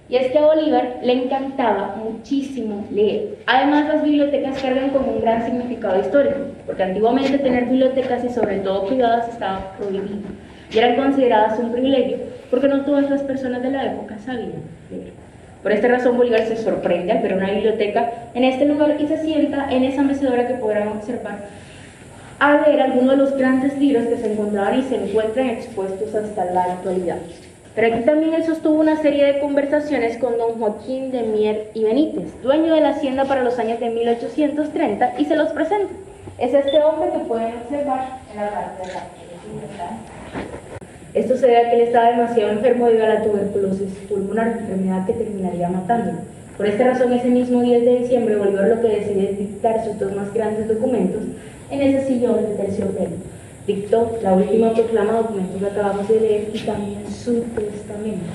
Y es que a Bolívar le encantaba muchísimo leer. Además, las bibliotecas cargan con un gran significado histórico, porque antiguamente tener bibliotecas y sobre todo privadas estaba prohibido y eran consideradas un privilegio porque no todas las personas de la época sabían leer. Por esta razón Bolívar se sorprende al ver una biblioteca en este lugar y se sienta en esa mecedora que podrán observar a leer algunos de los grandes libros que se encontraban y se encuentran expuestos hasta la actualidad. Pero aquí también él sostuvo una serie de conversaciones con don Joaquín de Mier y Benítez, dueño de la hacienda para los años de 1830, y se los presenta. Es este hombre que pueden observar en la parte de la esto se debe a que él estaba demasiado enfermo debido a la tuberculosis pulmonar, enfermedad que terminaría matándolo. Por esta razón, ese mismo 10 de diciembre, Bolívar lo que decide dictar sus dos más grandes documentos en ese sillón de terciopelo. Dictó la última proclama, documentos que acabamos de leer, y también su testamento.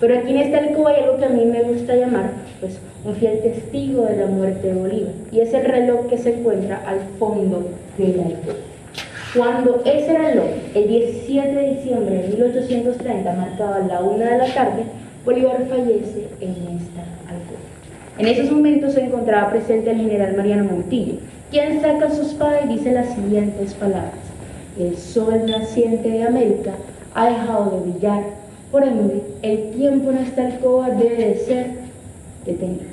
Pero aquí en esta alcoba hay algo que a mí me gusta llamar pues, un fiel testigo de la muerte de Bolívar, y es el reloj que se encuentra al fondo de la alcoba. Cuando ese reloj, el 17 de diciembre de 1830, marcaba la una de la tarde, Bolívar fallece en esta alcoba. En esos momentos se encontraba presente el general Mariano Montillo, quien saca su espada y dice las siguientes palabras. El sol naciente de América ha dejado de brillar, por ende, el tiempo en esta alcoba debe de ser detenido.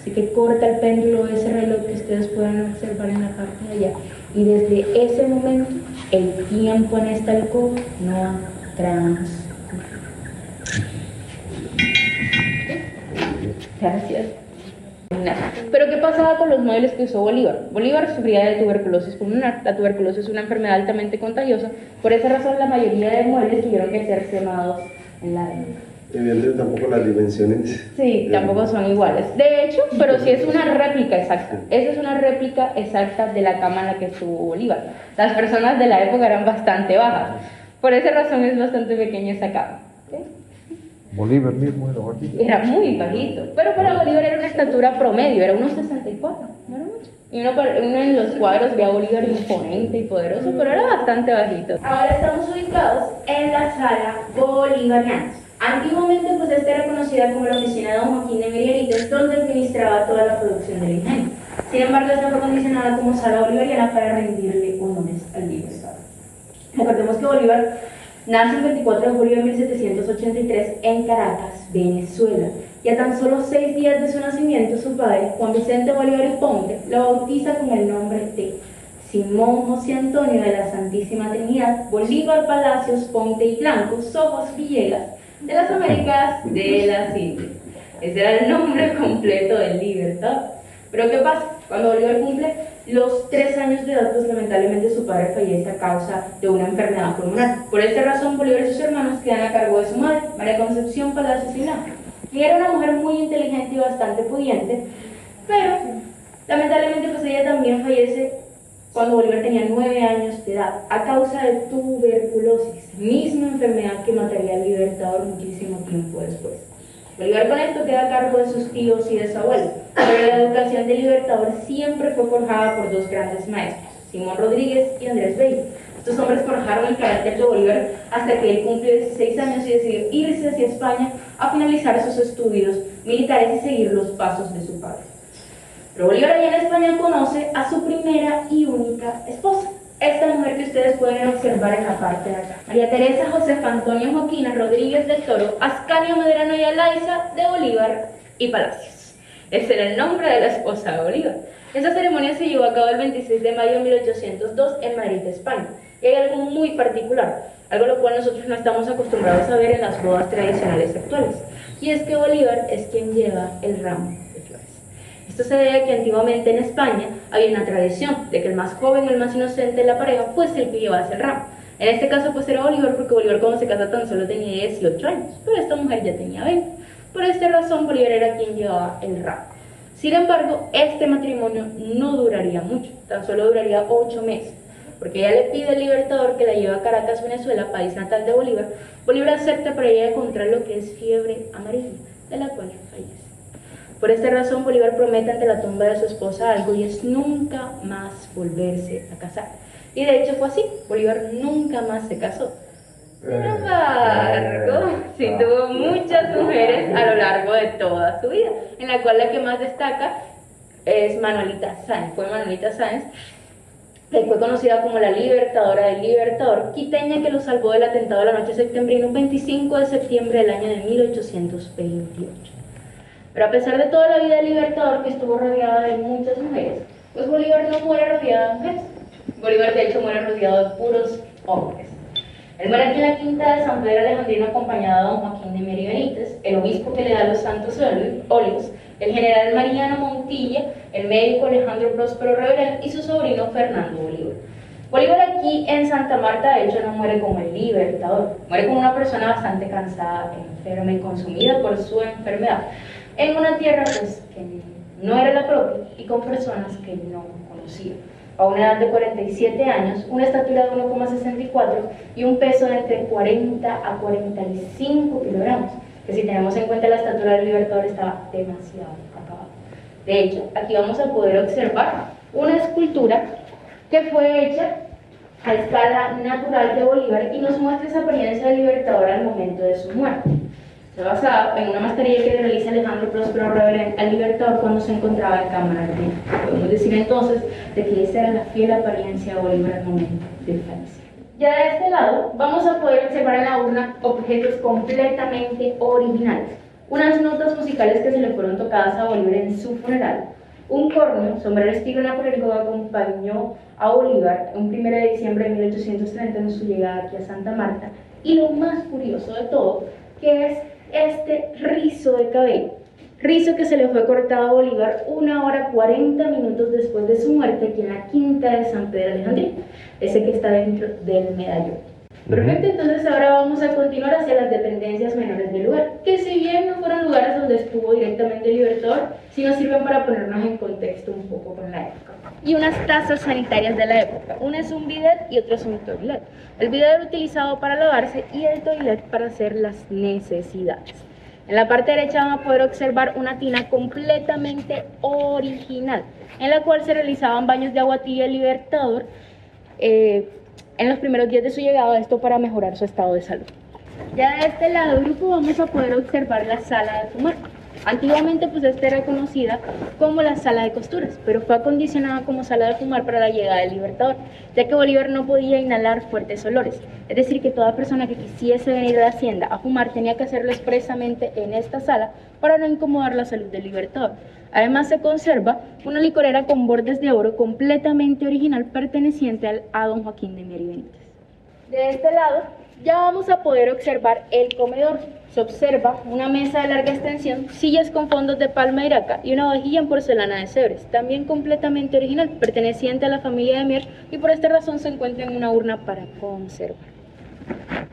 Así que corta el péndulo de ese reloj que ustedes pueden observar en la parte de allá y desde ese momento el tiempo en esta alcoba no ha. Gracias. Pero ¿qué pasaba con los muebles que usó Bolívar? Bolívar sufría de tuberculosis pulmonar. La tuberculosis es una enfermedad altamente contagiosa. Por esa razón la mayoría de muebles tuvieron que ser quemados en la. Evidentemente tampoco las dimensiones. Sí, tampoco son iguales. De hecho, pero sí es una réplica exacta. Esa es una réplica exacta de la cama en la que estuvo Bolívar. Las personas de la época eran bastante bajas. Por esa razón es bastante pequeña esa cama. Bolívar mismo era bajito. Era muy bajito. Pero para Bolívar era una estatura promedio, era unos 64. No era mucho. Y uno, uno, en los cuadros ve a Bolívar imponente y poderoso, pero era bastante bajito. Ahora estamos ubicados en la sala bolivariana. Antiguamente, pues esta era conocida como la oficina de Don Joaquín de Miguelitos, donde administraba toda la producción del ingenio. Sin embargo, esta fue condicionada como sala bolivariana para rendirle honores al viejo Estado. Recordemos que Bolívar Nace el 24 de julio de 1783 en Caracas, Venezuela. Y a tan solo seis días de su nacimiento, su padre, Juan Vicente Bolívar Ponte, lo bautiza con el nombre de Simón José Antonio de la Santísima Trinidad, Bolívar Palacios, Ponte y Blanco, Sojos Villegas, de las Américas de las Indias. Ese era el nombre completo del libertador. Pero ¿qué pasa? Cuando Bolívar cumple los tres años de edad, pues lamentablemente su padre fallece a causa de una enfermedad pulmonar. Por esta razón, Bolívar y sus hermanos quedan a cargo de su madre, María Concepción Palacios Blanco. Y era una mujer muy inteligente y bastante pudiente, pero lamentablemente pues ella también fallece cuando Bolívar tenía nueve años de edad a causa de tuberculosis, misma enfermedad que mataría al libertador muchísimo tiempo después. Bolívar con esto queda a cargo de sus tíos y de su abuelo, pero la educación del libertador siempre fue forjada por dos grandes maestros, Simón Rodríguez y Andrés Bello. Estos hombres forjaron el carácter de Bolívar hasta que él cumplió 16 años y decidió irse hacia España a finalizar sus estudios militares y seguir los pasos de su padre. Pero Bolívar allá en España conoce a su primera y única esposa, esta mujer que ustedes pueden observar en la parte de acá. María Teresa Josefa Antonio Joaquina Rodríguez del Toro, Ascanio Medrano y Alaiza de Bolívar y Palacios. Ese era el nombre de la esposa de Bolívar. Esta ceremonia se llevó a cabo el 26 de mayo de 1802 en Madrid, España. Y hay algo muy particular, algo a lo cual nosotros no estamos acostumbrados a ver en las bodas tradicionales actuales. Y es que Bolívar es quien lleva el ramo esto se debe a que antiguamente en España había una tradición de que el más joven o el más inocente de la pareja fuese el que llevase el ramo. En este caso pues era Bolívar porque Bolívar cuando se casa tan solo tenía 18 años, pero esta mujer ya tenía 20. Por esta razón Bolívar era quien llevaba el ramo. Sin embargo, este matrimonio no duraría mucho, tan solo duraría 8 meses, porque ella le pide al libertador que la lleve a Caracas, Venezuela, país natal de Bolívar. Bolívar acepta para ella encontrar lo que es fiebre amarilla, de la cual. Por esta razón, Bolívar promete ante la tumba de su esposa algo y es nunca más volverse a casar. Y de hecho fue así, Bolívar nunca más se casó. Sin embargo, sí tuvo muchas mujeres a lo largo de toda su vida, en la cual la que más destaca es Manuelita Sáenz. Fue Manuelita Sáenz, que fue conocida como la libertadora del libertador, quiteña que lo salvó del atentado de la noche septembrina, 25 de septiembre del año de 1828. Pero a pesar de toda la vida del libertador que estuvo rodeada de muchas mujeres, pues Bolívar no muere rodeado de mujeres. Bolívar de hecho muere rodeado de puros hombres. Él muere aquí en la quinta de San Pedro Alejandrino acompañado de don Joaquín de Meri Benítez, el obispo que le da los santos óleos, el general Mariano Montilla, el médico Alejandro Próspero Reverén y su sobrino Fernando Bolívar. Bolívar aquí en Santa Marta de hecho no muere como el libertador, muere como una persona bastante cansada, enferma y consumida por su enfermedad en una tierra pues, que no era la propia y con personas que no conocía. A una edad de 47 años, una estatura de 1,64 y un peso de entre 40 a 45 kilogramos, que si tenemos en cuenta la estatura del Libertador estaba demasiado acabado. De hecho, aquí vamos a poder observar una escultura que fue hecha a escala natural de Bolívar y nos muestra esa apariencia del Libertador al momento de su muerte. Está basada en una mascarilla que realiza Alejandro Próspero Reverén al Libertador cuando se encontraba en cámara. Podemos decir entonces de que esa era la fiel apariencia de Bolívar al momento del fallecer. Ya de este lado vamos a poder observar en la urna objetos completamente originales. Unas notas musicales que se le fueron tocadas a Bolívar en su funeral. Un corno, sombrero estilo napoleónico que acompañó a Bolívar un 1 de diciembre de 1830 en su llegada aquí a Santa Marta. Y lo más curioso de todo, que es este rizo de cabello. Rizo que se le fue cortado a Bolívar una hora 40 minutos después de su muerte aquí en la quinta de San Pedro Alejandría, ese que está dentro del medallón. Perfecto, entonces ahora vamos a continuar hacia las dependencias menores del lugar, que si bien no fueron lugares donde estuvo directamente el Libertador, sí nos sirven para ponernos en contexto un poco con la época. Y unas tazas sanitarias de la época, una es un bidet y otra es un toilet. El bidet era utilizado para lavarse y el toilet para hacer las necesidades. En la parte derecha van a poder observar una tina completamente original, en la cual se realizaban baños de agua tibia Libertador, eh, en los primeros días de su llegada, esto para mejorar su estado de salud. Ya de este lado grupo vamos a poder observar la sala de muerte. Antiguamente pues esta era conocida como la sala de costuras, pero fue acondicionada como sala de fumar para la llegada del Libertador, ya que Bolívar no podía inhalar fuertes olores. Es decir, que toda persona que quisiese venir a la hacienda a fumar tenía que hacerlo expresamente en esta sala para no incomodar la salud del Libertador. Además se conserva una licorera con bordes de oro completamente original perteneciente al, a don Joaquín de Mier. De este lado ya vamos a poder observar el comedor. Se observa una mesa de larga extensión, sillas con fondos de palma iraca y una vajilla en porcelana de Cebres, también completamente original, perteneciente a la familia de Mier y por esta razón se encuentra en una urna para conservar.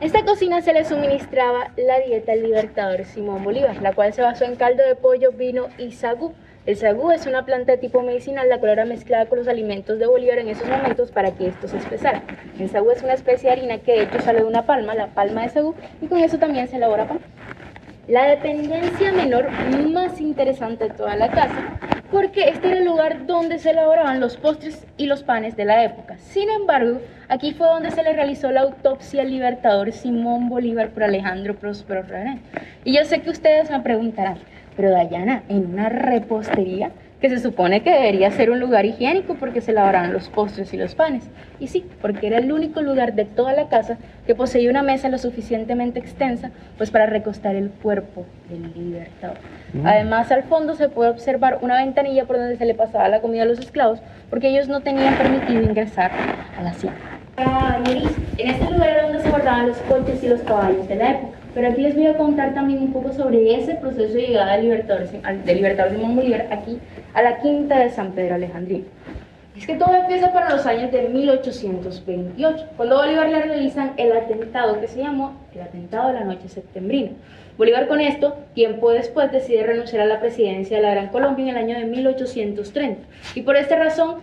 Esta cocina se le suministraba la dieta del libertador Simón Bolívar, la cual se basó en caldo de pollo, vino y sagú, el sagú es una planta de tipo medicinal, la cual era mezclada con los alimentos de Bolívar en esos momentos para que esto se espesara. El sagú es una especie de harina que de hecho sale de una palma, la palma de sagú, y con eso también se elabora pan. La dependencia menor más interesante de toda la casa, porque este era el lugar donde se elaboraban los postres y los panes de la época. Sin embargo, aquí fue donde se le realizó la autopsia al libertador Simón Bolívar por Alejandro Próspero René. Y yo sé que ustedes me preguntarán, pero Dayana, en una repostería, que se supone que debería ser un lugar higiénico porque se lavaban los postres y los panes. Y sí, porque era el único lugar de toda la casa que poseía una mesa lo suficientemente extensa pues para recostar el cuerpo del libertador. Mm. Además, al fondo se puede observar una ventanilla por donde se le pasaba la comida a los esclavos porque ellos no tenían permitido ingresar a la hacienda. En este lugar era donde se guardaban los coches y los caballos de la época. Pero aquí les voy a contar también un poco sobre ese proceso de llegada del libertador, de libertador Simón Bolívar aquí a la quinta de San Pedro Alejandrino. Es que todo empieza para los años de 1828, cuando Bolívar le realizan el atentado que se llamó el atentado de la noche septembrina. Bolívar con esto, tiempo después, decide renunciar a la presidencia de la Gran Colombia en el año de 1830 y por esta razón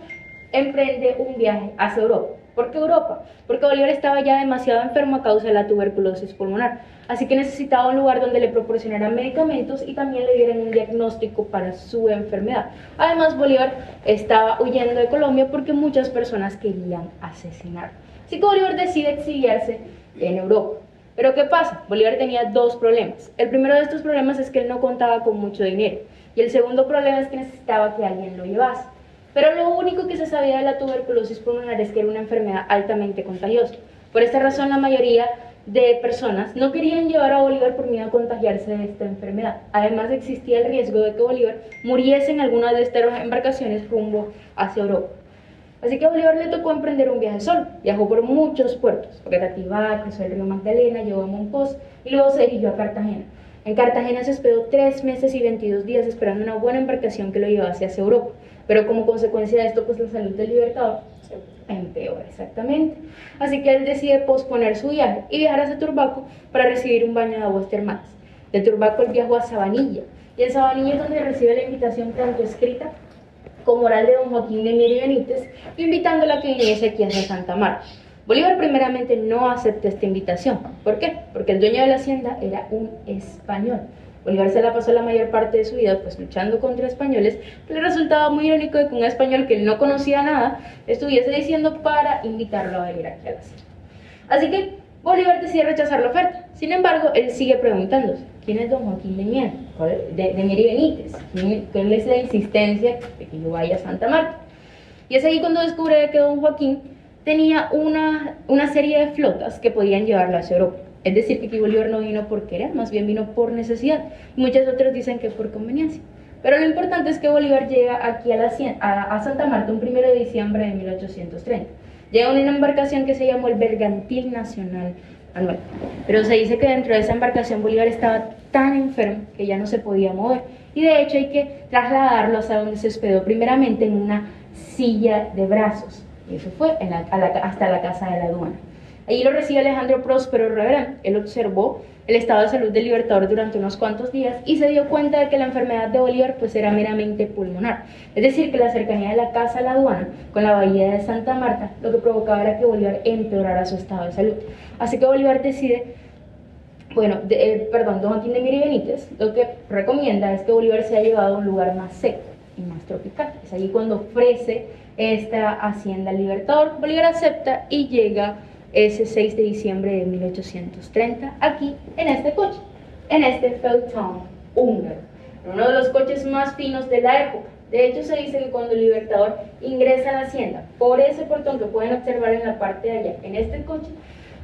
emprende un viaje hacia Europa. ¿Por qué Europa? Porque Bolívar estaba ya demasiado enfermo a causa de la tuberculosis pulmonar, así que necesitaba un lugar donde le proporcionaran medicamentos y también le dieran un diagnóstico para su enfermedad. Además, Bolívar estaba huyendo de Colombia porque muchas personas querían asesinar. Así que Bolívar decide exiliarse en Europa. Pero ¿qué pasa? Bolívar tenía dos problemas. El primero de estos problemas es que él no contaba con mucho dinero. Y el segundo problema es que necesitaba que alguien lo llevase. Pero lo único que se sabía de la tuberculosis pulmonar es que era una enfermedad altamente contagiosa. Por esta razón, la mayoría de personas no querían llevar a Bolívar por miedo a contagiarse de esta enfermedad. Además, existía el riesgo de que Bolívar muriese en alguna de estas embarcaciones rumbo hacia Europa. Así que a Bolívar le tocó emprender un viaje solo. Viajó por muchos puertos, porque Tativá, cruzó el río Magdalena, llegó a Monpós y luego se dirigió a Cartagena. En Cartagena se hospedó tres meses y 22 días esperando una buena embarcación que lo llevase hacia Europa. Pero como consecuencia de esto, pues la salud del libertador empeora, exactamente. Así que él decide posponer su viaje y viajar hacia Turbaco para recibir un baño de aguas termales. De Turbaco él viajó a Sabanilla, y en Sabanilla es donde recibe la invitación tanto escrita como oral de don Joaquín de y Benítez, invitándola a que viniese aquí hacia Santa Marta. Bolívar primeramente no acepta esta invitación. ¿Por qué? Porque el dueño de la hacienda era un español. Bolívar se la pasó la mayor parte de su vida pues luchando contra españoles, le resultaba muy irónico de que un español que él no conocía nada estuviese diciendo para invitarlo a venir aquí a la hacienda. Así que Bolívar decide rechazar la oferta. Sin embargo, él sigue preguntándose, ¿quién es don Joaquín de Mier? De, de Mier y Benítez. ¿Cuál es la insistencia de que yo vaya a Santa Marta? Y es ahí cuando descubre que don Joaquín tenía una, una serie de flotas que podían llevarlo hacia Europa. Es decir, que aquí Bolívar no vino por querer, más bien vino por necesidad. Muchos otros dicen que por conveniencia. Pero lo importante es que Bolívar llega aquí a, Santa Marta un 1 de diciembre de 1830. Llega una embarcación que se llamó el Bergantil Nacional Anual. Pero se dice que dentro de esa embarcación Bolívar estaba tan enfermo que ya no se podía mover. Y de hecho hay que trasladarlo hasta donde se hospedó primeramente en una silla de brazos. Y eso fue hasta la casa de la aduana. Allí lo recibe Alejandro Próspero Reverán. Él observó el estado de salud del Libertador durante unos cuantos días y se dio cuenta de que la enfermedad de Bolívar pues era meramente pulmonar. Es decir, que la cercanía de la casa a la aduana con la bahía de Santa Marta lo que provocaba era que Bolívar empeorara su estado de salud. Así que Bolívar decide bueno, eh, perdón, don Joaquín de Miri Benítez lo que recomienda es que Bolívar sea llevado a un lugar más seco y más tropical. Es allí cuando ofrece esta hacienda al Libertador. Bolívar acepta y llega ese 6 de diciembre de 1830 aquí en este coche, en este Feldtown húngaro. uno de los coches más finos de la época. De hecho, se dice que cuando el Libertador ingresa a la hacienda por ese portón que pueden observar en la parte de allá, en este coche,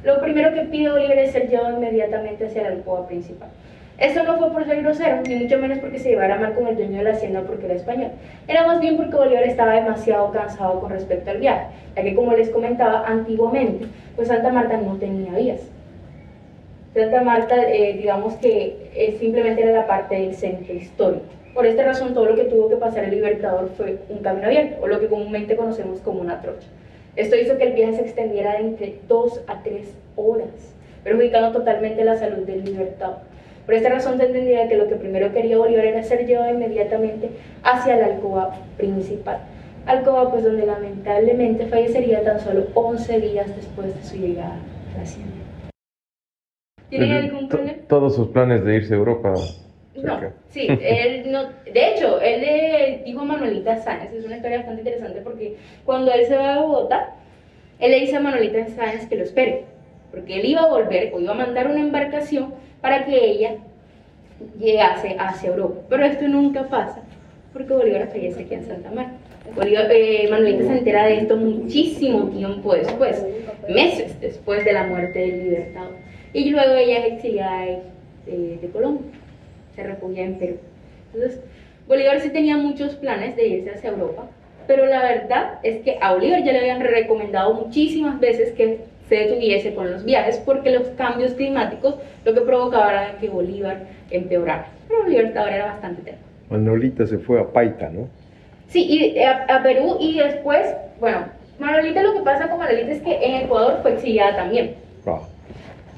lo primero que pide Bolívar es ser llevado inmediatamente hacia la alcoba principal. Esto no fue por ser grosero, ni mucho menos porque se llevara mal con el dueño de la hacienda porque era español. Era más bien porque Bolívar estaba demasiado cansado con respecto al viaje, ya que como les comentaba antiguamente, pues Santa Marta no tenía vías. Santa Marta, eh, digamos que eh, simplemente era la parte del centro histórico. Por esta razón, todo lo que tuvo que pasar el Libertador fue un camino abierto, o lo que comúnmente conocemos como una trocha. Esto hizo que el viaje se extendiera de entre 2 a 3 horas, perjudicando totalmente la salud del Libertador. Por esta razón se entendía que lo que primero quería Bolívar era ser llevado inmediatamente hacia la alcoba principal. Alcoba pues donde lamentablemente fallecería tan solo 11 días después de su llegada a la hacienda. ¿Tienen algún problema? Todos sus planes de irse a Europa. No, sí, él no, de hecho, él le dijo a Manuelita Sáenz, es una historia bastante interesante porque cuando él se va a Bogotá, él le dice a Manuelita Sáenz que lo espere, porque él iba a volver o iba a mandar una embarcación para que ella llegase hacia Europa. Pero esto nunca pasa, porque Bolívar fallece aquí en Santa Marta. Eh, Manuelita se entera de esto muchísimo tiempo después, meses después de la muerte del Libertador. Y luego ella es exiliada de, Colombia, se refugia en Perú. Entonces, Bolívar sí tenía muchos planes de irse hacia Europa, pero la verdad es que a Bolívar ya le habían recomendado muchísimas veces que se detuviese con los viajes porque los cambios climáticos lo que provocaban era que Bolívar empeorara. Pero Bolívar era bastante terco. Manolita se fue a Paita, ¿no? Sí, y eh, a, Perú y después, bueno, Manolita lo que pasa con Manolita es que en Ecuador fue exiliada también. Ah.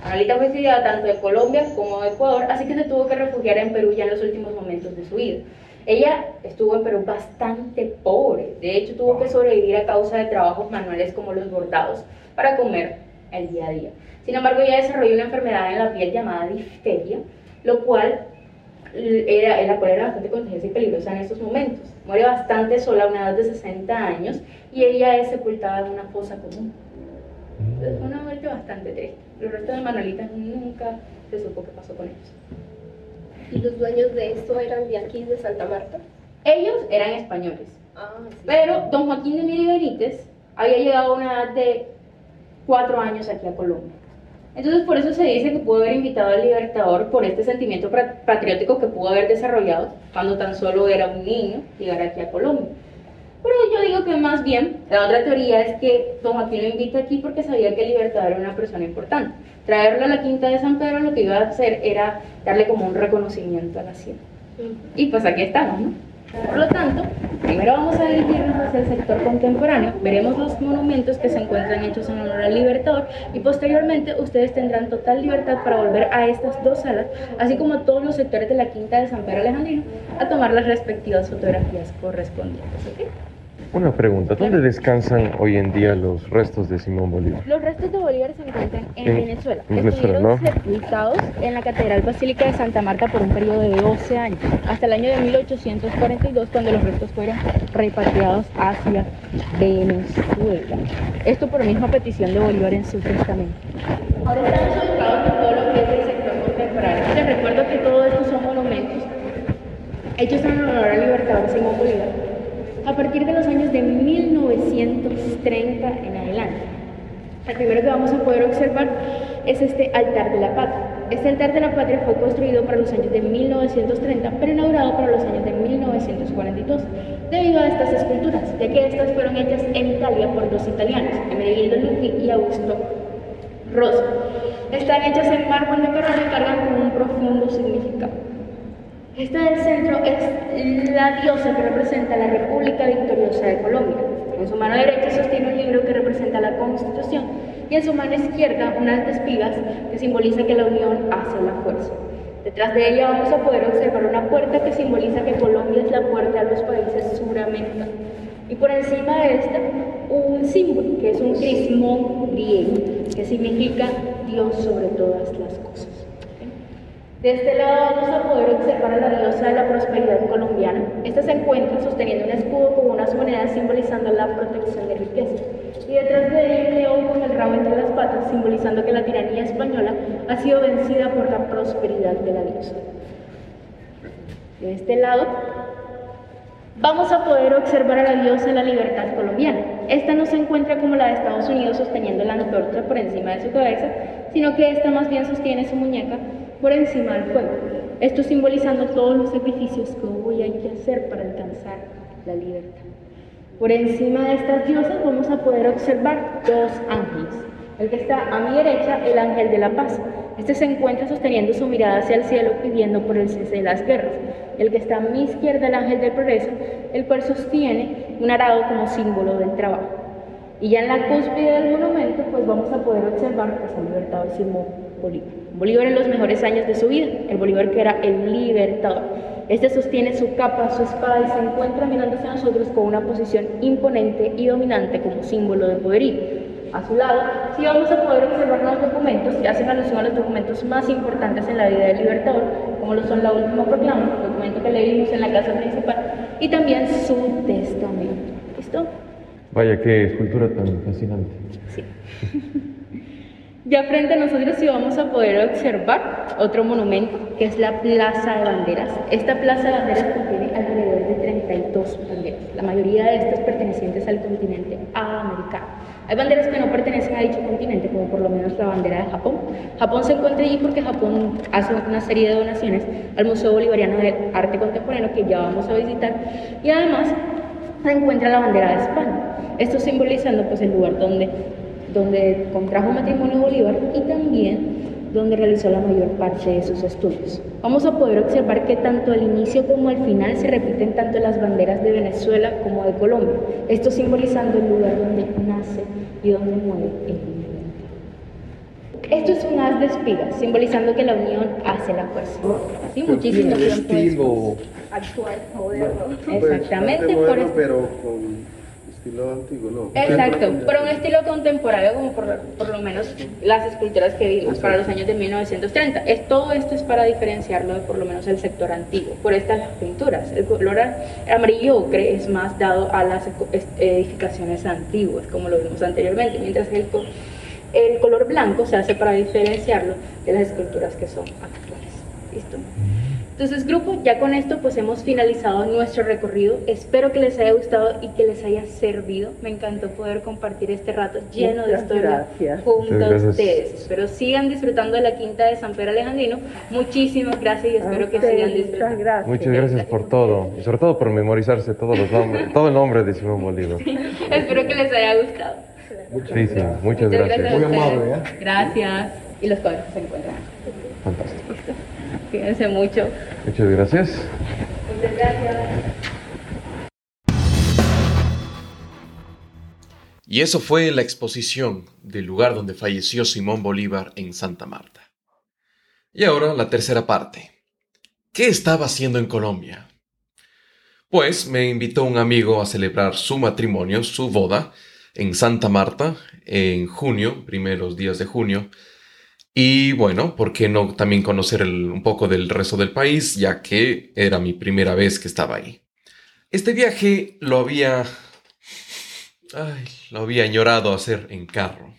Manolita fue exiliada tanto de Colombia como de Ecuador, así que se tuvo que refugiar en Perú ya en los últimos momentos de su vida. Ella estuvo en Perú bastante pobre, de hecho tuvo que sobrevivir a causa de trabajos manuales como los bordados para comer el día a día. Sin embargo, ella desarrolló una enfermedad en la piel llamada difteria, lo cual era, la cual era bastante contagiosa y peligrosa en estos momentos. Muere bastante sola a una edad de 60 años y ella es sepultada en una fosa común. Entonces fue una muerte bastante triste. Los restos de Manolitas nunca se supo qué pasó con ellos. ¿Y los dueños de esto eran de aquí, de Santa Marta? Ellos eran españoles. Ah, Pero don Joaquín de Miri Benítez había llegado a una edad de cuatro años aquí a Colombia. Entonces por eso se dice que pudo haber invitado al Libertador por este sentimiento patriótico que pudo haber desarrollado cuando tan solo era un niño llegar aquí a Colombia. Pero yo digo que más bien, la otra teoría es que Don Joaquín lo invita aquí porque sabía que el Libertador era una persona importante. Traerlo a la Quinta de San Pedro lo que iba a hacer era darle como un reconocimiento a la ciudad. Y pues aquí estamos, ¿no? Por lo tanto, primero vamos a dirigirnos hacia el sector contemporáneo, veremos los monumentos que se encuentran hechos en honor al Libertador y posteriormente ustedes tendrán total libertad para volver a estas dos salas, así como a todos los sectores de la Quinta de San Pedro Alejandrino, a tomar las respectivas fotografías correspondientes. Una pregunta, ¿dónde descansan hoy en día los restos de Simón Bolívar? Los restos de Bolívar se encuentran en, Venezuela. En Venezuela, ¿no? sepultados en la Catedral Basílica de Santa Marta por un periodo de 12 años, hasta el año de 1842, cuando los restos fueron repatriados hacia Venezuela. Esto por misma petición de Bolívar en su testamento. Ahora estamos ubicados en todo lo que es el sector contemporáneo. Les recuerdo que todos estos son monumentos hechos en honor al libertador Simón Bolívar a partir de los años de 1930 en adelante. El primero que vamos a poder observar es este altar de la patria. Este altar de la patria fue construido para los años de 1930, pero inaugurado para los años de 1942, debido a estas esculturas, ya que estas fueron hechas en Italia por dos italianos, Emiliano Lupi y Augusto Rosa. Están hechas en mármol de Carrara y cargan con un profundo significado. Esta del centro es la diosa que representa la República Victoriosa de Colombia. En su mano derecha sostiene un libro que representa la Constitución y en su mano izquierda unas espigas que simboliza que la unión hace la fuerza. Detrás de ella vamos a poder observar una puerta que simboliza que Colombia es la puerta a los países suramericanos. Y por encima de esta, un símbolo, que es un crismón griego, que significa Dios sobre todas las cosas. De este lado vamos a poder observar a la diosa de la prosperidad colombiana. Esta se encuentra sosteniendo un escudo con unas monedas simbolizando la protección de riqueza. Y detrás de él, león con el rabo entre las patas, simbolizando que la tiranía española ha sido vencida por la prosperidad de la diosa. De este lado vamos a poder observar a la diosa de la libertad colombiana. Esta no se encuentra como la de Estados Unidos sosteniendo la antorcha por encima de su cabeza, sino que esta más bien sostiene su muñeca por encima del fuego. Esto simbolizando todos los sacrificios que hubo hay que hacer para alcanzar la libertad. Por encima de estas diosas vamos a poder observar dos ángeles. El que está a mi derecha, el ángel de la paz. Este se encuentra sosteniendo su mirada hacia el cielo pidiendo por el cese de las guerras. El que está a mi izquierda, el ángel del progreso, el cual sostiene un arado como símbolo del trabajo. Y ya en la cúspide del monumento, pues vamos a poder observar pues, al libertador Simón. Bolívar en los mejores años de su vida, el Bolívar que era el libertador. Este sostiene su capa, su espada y se encuentra mirándose a nosotros con una posición imponente y dominante como símbolo de poderío a su lado, sí vamos a poder observar los documentos que hacen alusión a los documentos más importantes en la vida del Libertador, como lo son la última proclama, el documento que leímos en la casa principal, y también su testamento. ¿Listo? Vaya, qué escultura tan fascinante. Sí. Ya frente a nosotros sí vamos a poder observar otro monumento, que es la Plaza de Banderas. Esta Plaza de Banderas contiene alrededor de 32 banderas, la mayoría de estas pertenecientes al continente americano. Hay banderas que no pertenecen a dicho continente, como por lo menos la bandera de Japón. Japón se encuentra allí porque Japón hace una serie de donaciones al Museo Bolivariano de Arte Contemporáneo que ya vamos a visitar y además se encuentra la bandera de España. Esto simbolizando pues el lugar donde donde contrajo matrimonio Bolívar y también donde realizó la mayor parte de sus estudios. Vamos a poder observar que tanto al inicio como al final se repiten tanto las banderas de Venezuela como de Colombia, esto simbolizando el lugar donde nace y donde muere el Esto es un haz de espigas, simbolizando que la unión hace la fuerza. Sí, muchísimo tiempo estilo actual, moderno. Exactamente, por eso. pero con estilo antiguo, ¿no? Exacto, pero un estilo contemporáneo como por, por, lo menos las esculturas que vimos para los años de 1930. Es, todo esto es para diferenciarlo de por lo menos el sector antiguo, por estas pinturas. El color amarillo ocre es más dado a las edificaciones antiguas, como lo vimos anteriormente, mientras que el, el color blanco se hace para diferenciarlo de las esculturas que son actuales. ¿Listo? Entonces, grupo, ya con esto pues hemos finalizado nuestro recorrido. Espero que les haya gustado y que les haya servido. Me encantó poder compartir este rato lleno de historia junto a ustedes. Espero sigan disfrutando de la quinta de San Pedro Alejandrino. Muchísimas gracias y espero que sigan disfrutando. Gracias. Muchas gracias por todo y sobre todo por memorizarse todos los nombres, todo el nombre de Simón Bolívar. Espero que les haya gustado. Sí, sí, muchas, gracias. Muy amable, ¿eh? Gracias. Y los códigos se encuentran. Fantástico. Cuídense mucho. Muchas gracias. Muchas gracias. Y eso fue la exposición del lugar donde falleció Simón Bolívar en Santa Marta. Y ahora la tercera parte. ¿Qué estaba haciendo en Colombia? Pues me invitó un amigo a celebrar su matrimonio, su boda, en Santa Marta, en junio, primeros días de junio, y bueno, ¿por qué no también conocer un poco del resto del país, ya que era mi primera vez que estaba ahí? Este viaje lo había... Lo había añorado hacer en carro.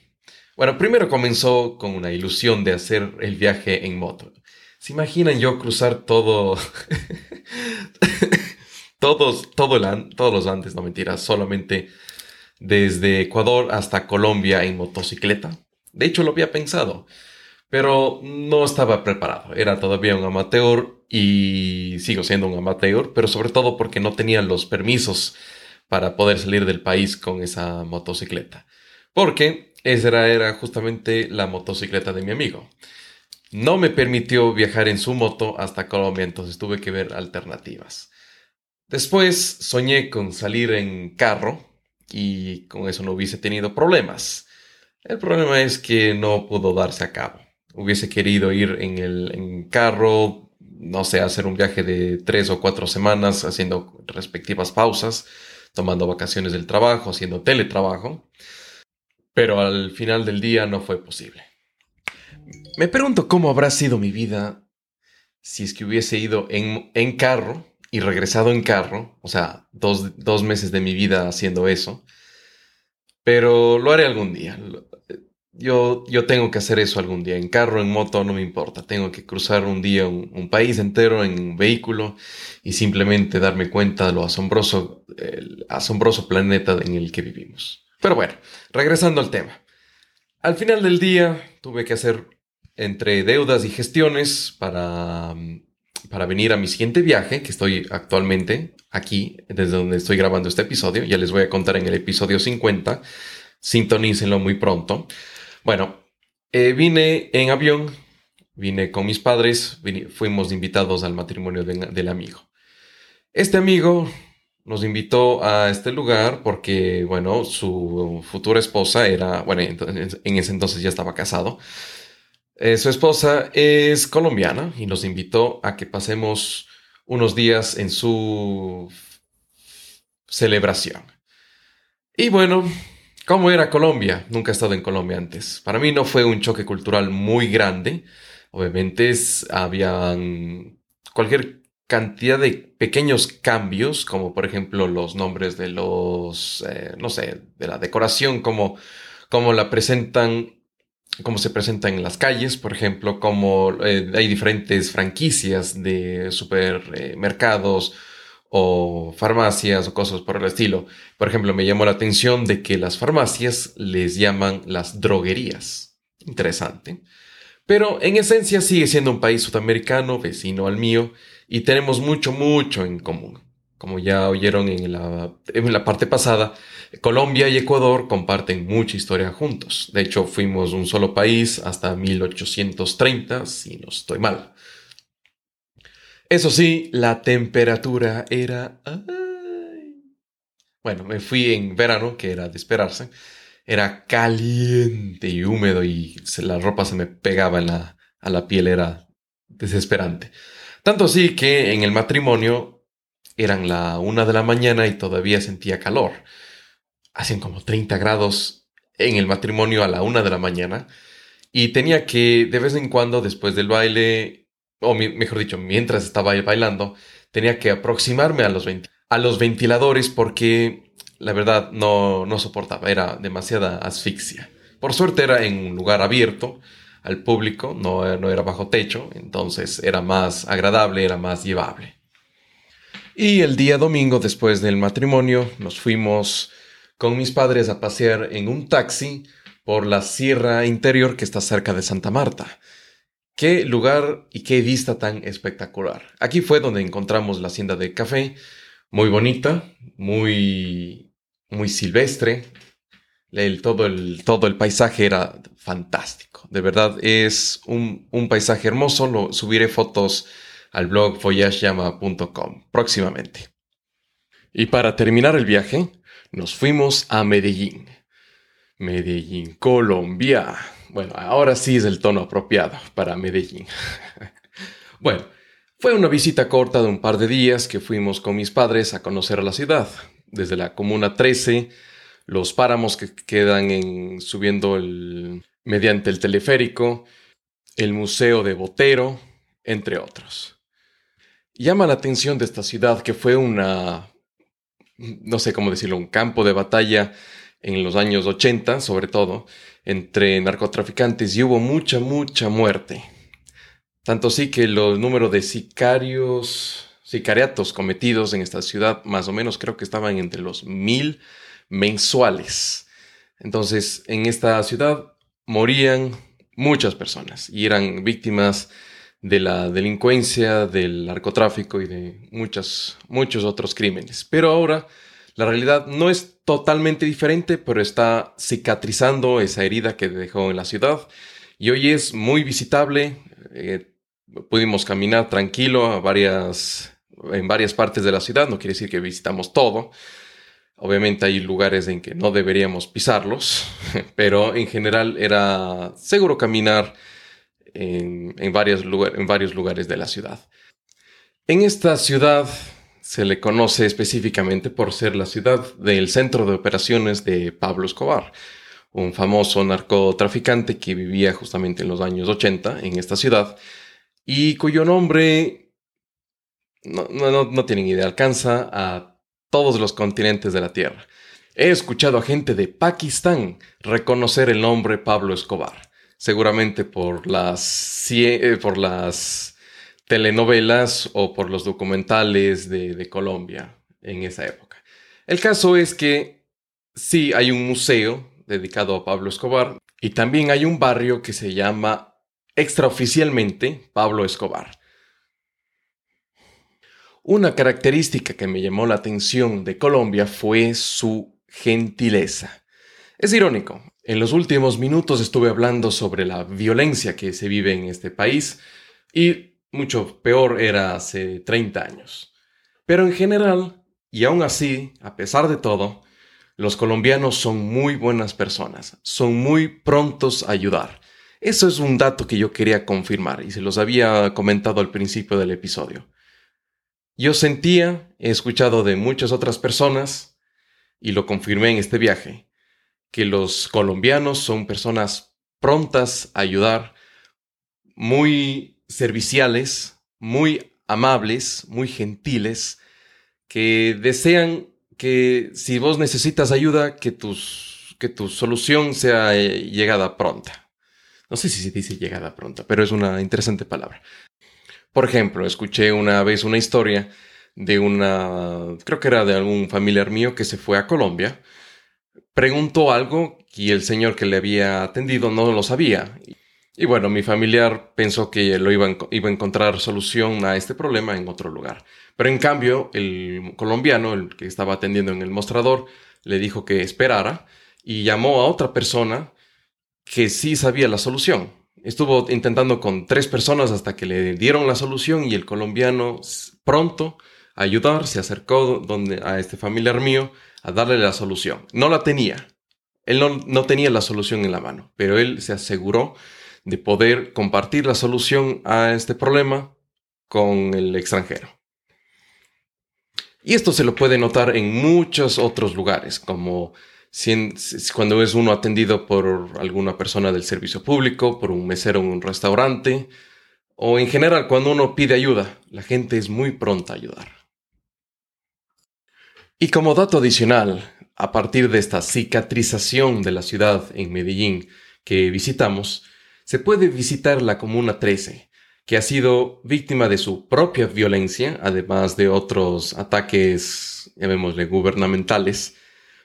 Bueno, primero comenzó con una ilusión de hacer el viaje en moto. ¿Se imaginan yo cruzar todo... todos, todo el todos los antes, no mentiras, solamente desde Ecuador hasta Colombia en motocicleta? De hecho, lo había pensado pero no estaba preparado. Era todavía un amateur y sigo siendo un amateur, pero sobre todo porque no tenía los permisos para poder salir del país con esa motocicleta. Porque esa era, justamente la motocicleta de mi amigo. No me permitió viajar en su moto hasta Colombia, entonces tuve que ver alternativas. Después soñé con salir en carro y con eso no hubiese tenido problemas. El problema es que no pudo darse a cabo hubiese querido ir en el carro, no sé, hacer un viaje de tres o cuatro semanas haciendo respectivas pausas, tomando vacaciones del trabajo, haciendo teletrabajo, pero al final del día no fue posible. Me pregunto cómo habrá sido mi vida si es que hubiese ido en, en carro y regresado en carro, o sea, dos, dos meses de mi vida haciendo eso, pero lo haré algún día yo, yo tengo que hacer eso algún día. En carro, en moto, no me importa. Tengo que cruzar un día un, país entero en un vehículo y simplemente darme cuenta de lo asombroso, el asombroso planeta en el que vivimos. Pero bueno, regresando al tema. Al final del día tuve que hacer entre deudas y gestiones para, para venir a mi siguiente viaje, que estoy actualmente aquí, desde donde estoy grabando este episodio. Ya les voy a contar en el episodio 50. Sintonícenlo muy pronto. Bueno, eh, vine en avión, vine con mis padres, fuimos invitados al matrimonio del amigo. Este amigo nos invitó a este lugar porque, bueno, su futura esposa era, bueno, en ese entonces ya estaba casado. Eh, su esposa es colombiana y nos invitó a que pasemos unos días en su celebración. Y bueno, ¿Cómo era Colombia? Nunca he estado en Colombia antes. Para mí no fue un choque cultural muy grande. Obviamente había cualquier cantidad de pequeños cambios, como por ejemplo los nombres de los, eh, no sé, de la decoración, como, como la presentan, cómo se presentan en las calles, por ejemplo, como eh, hay diferentes franquicias de supermercados o farmacias o cosas por el estilo. Por ejemplo, me llamó la atención de que las farmacias les llaman las droguerías. Interesante. Pero en esencia sigue siendo un país sudamericano, vecino al mío, y tenemos mucho, mucho en común. Como ya oyeron en la, en la parte pasada, Colombia y Ecuador comparten mucha historia juntos. De hecho, fuimos un solo país hasta 1830, si no estoy mal. Eso sí, la temperatura era... Bueno, me fui en verano, que era de esperarse. Era caliente y húmedo y la ropa se me pegaba a la piel, era desesperante. Tanto así que en el matrimonio eran la una de la mañana y todavía sentía calor. Hacían como 30 grados en el matrimonio a la una de la mañana y tenía que de vez en cuando después del baile o mejor dicho, mientras estaba bailando, tenía que aproximarme a los, a los ventiladores porque la verdad no, no soportaba, era demasiada asfixia. Por suerte era en un lugar abierto al público, no, no era bajo techo, entonces era más agradable, era más llevable. Y el día domingo, después del matrimonio, nos fuimos con mis padres a pasear en un taxi por la sierra interior que está cerca de Santa Marta. Qué lugar y qué vista tan espectacular. Aquí fue donde encontramos la hacienda de café, muy bonita, muy, muy silvestre. El, todo, el, todo el paisaje era fantástico. De verdad es un, un paisaje hermoso. Lo, subiré fotos al blog foyashama.com próximamente. Y para terminar el viaje, nos fuimos a Medellín. Medellín, Colombia. Bueno, ahora sí es el tono apropiado para Medellín. bueno, fue una visita corta de un par de días que fuimos con mis padres a conocer la ciudad, desde la Comuna 13, los páramos que quedan en, subiendo el, mediante el teleférico, el Museo de Botero, entre otros. Llama la atención de esta ciudad que fue una, no sé cómo decirlo, un campo de batalla en los años 80, sobre todo, entre narcotraficantes y hubo mucha, mucha muerte. Tanto sí que los números de sicarios, sicariatos cometidos en esta ciudad, más o menos creo que estaban entre los mil mensuales. Entonces, en esta ciudad morían muchas personas y eran víctimas de la delincuencia, del narcotráfico y de muchos, muchos otros crímenes. Pero ahora la realidad no es totalmente diferente, pero está cicatrizando esa herida que dejó en la ciudad. Y hoy es muy visitable. Eh, pudimos caminar tranquilo a varias, en varias partes de la ciudad. No quiere decir que visitamos todo. Obviamente hay lugares en que no deberíamos pisarlos, pero en general era seguro caminar en, en varios lugares de la ciudad. En esta ciudad se le conoce específicamente por ser la ciudad del centro de operaciones de Pablo Escobar, un famoso narcotraficante que vivía justamente en los años 80 en esta ciudad y cuyo nombre no, no, no tienen idea, alcanza a todos los continentes de la Tierra. He escuchado a gente de Pakistán reconocer el nombre Pablo Escobar, seguramente por las, eh, por las telenovelas o por los documentales de, Colombia en esa época. El caso es que sí hay un museo dedicado a Pablo Escobar y también hay un barrio que se llama extraoficialmente Pablo Escobar. Una característica que me llamó la atención de Colombia fue su gentileza. Es irónico, en los últimos minutos estuve hablando sobre la violencia que se vive en este país y mucho peor era hace 30 años. Pero en general, y aún así, a pesar de todo, los colombianos son muy buenas personas, son muy prontos a ayudar. Eso es un dato que yo quería confirmar y se los había comentado al principio del episodio. Yo sentía, he escuchado de muchas otras personas, y lo confirmé en este viaje, que los colombianos son personas prontas a ayudar, muy serviciales, muy amables, muy gentiles, que desean que si vos necesitas ayuda, que, tus, que tu solución sea eh, llegada pronta. No sé si se dice llegada pronta, pero es una interesante palabra. Por ejemplo, escuché una vez una historia de una, creo que era de algún familiar mío que se fue a Colombia, preguntó algo y el señor que le había atendido no lo sabía. Y bueno, mi familiar pensó que lo iba, iba a encontrar solución a este problema en otro lugar. Pero en cambio, el colombiano, el que estaba atendiendo en el mostrador, le dijo que esperara y llamó a otra persona que sí sabía la solución. Estuvo intentando con tres personas hasta que le dieron la solución y el colombiano pronto a ayudar se acercó donde, a este familiar mío a darle la solución. No la tenía. Él no, no tenía la solución en la mano, pero él se aseguró de poder compartir la solución a este problema con el extranjero. Y esto se lo puede notar en muchos otros lugares, como cuando es uno atendido por alguna persona del servicio público, por un mesero en un restaurante, o en general cuando uno pide ayuda, la gente es muy pronta a ayudar. Y como dato adicional, a partir de esta cicatrización de la ciudad en Medellín que visitamos, se puede visitar la Comuna 13, que ha sido víctima de su propia violencia, además de otros ataques, llamémosle, gubernamentales,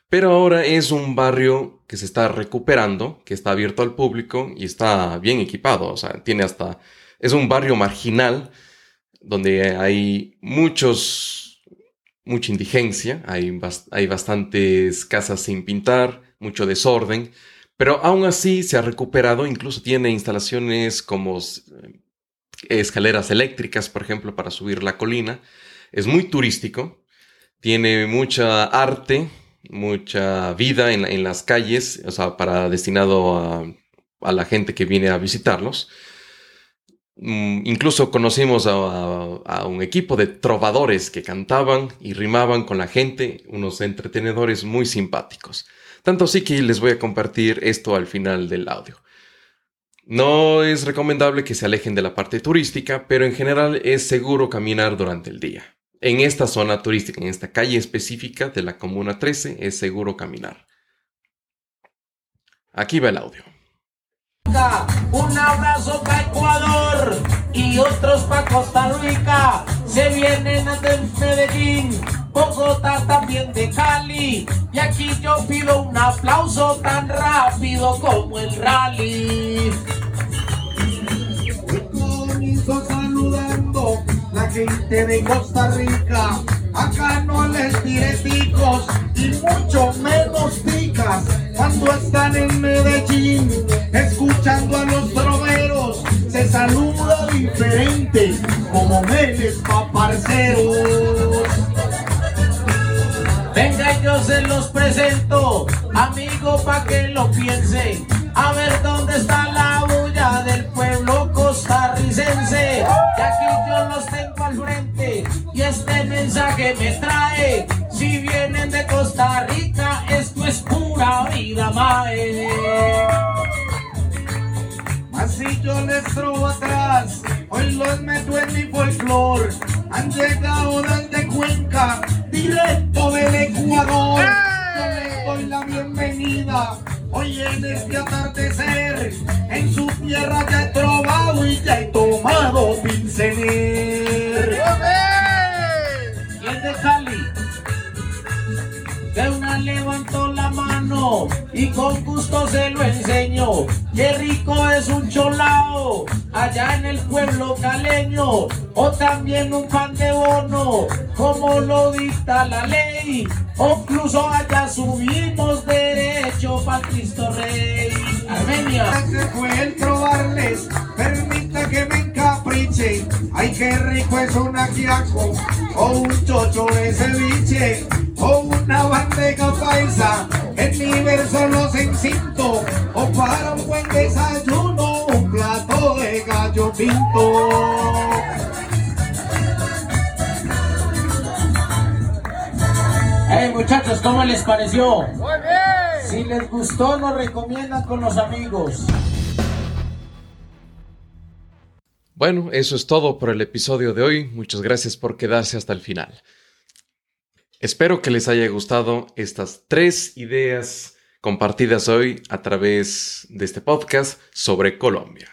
pero ahora es un barrio que se está recuperando, que está abierto al público y está bien equipado. O sea, tiene hasta. Es un barrio marginal donde hay muchos. mucha indigencia, hay, hay bastantes casas sin pintar, mucho desorden, pero aún así se ha recuperado, incluso tiene instalaciones como eh, escaleras eléctricas, por ejemplo, para subir la colina. Es muy turístico, tiene mucha arte, mucha vida en, las calles, o sea, para destinado a, la gente que viene a visitarlos. Mm, incluso conocimos a, un equipo de trovadores que cantaban y rimaban con la gente, unos entretenedores muy simpáticos. Tanto así que les voy a compartir esto al final del audio. No es recomendable que se alejen de la parte turística, pero en general es seguro caminar durante el día. En esta zona turística, en esta calle específica de la Comuna 13, es seguro caminar. Aquí va el audio. Un abrazo para Ecuador y otros para Costa Rica. Se vienen de Medellín, Bogotá también de Cali. Y aquí yo pido un aplauso tan rápido como el rally. saludando la gente de Costa Rica. Acá no les tire picos y mucho menos picas cuando están en Medellín, escuchando a los troveros. Se saluda diferente como meles pa' parceros. Venga, yo se los presento, amigo, pa' que lo piense. A ver dónde está la bulla del pueblo costarricense. Y aquí yo los tengo al frente y este mensaje me trae. Si vienen de Costa Rica, esto es pura vida, mae. Así yo les trobo atrás, hoy los meto en mi folclor. Han llegado desde Cuenca, directo del Ecuador. bienvenida. Hoy en este atardecer, en su tierra ya he trovado y ya he tomado pinceler. Y el y con gusto se lo enseño. Qué rico es un cholao allá en el pueblo caleño o también un pan de bono como lo dicta la ley. O incluso allá subimos derecho para Cristo Rey. Armenia. Fue el trobarles, permita que me encapriche. Ay, qué rico es un aquiaco o un chocho de ceviche o una bandeja paisa. En mi verso los encinto o para un buen desayuno un plato de gallo pinto. Hey muchachos, ¿cómo les pareció? Muy bien. Si les gustó, nos recomiendan con los amigos. Bueno, eso es todo por el episodio de hoy. Muchas gracias por quedarse hasta el final. Espero que les haya gustado estas tres ideas compartidas hoy a través de este podcast sobre Colombia.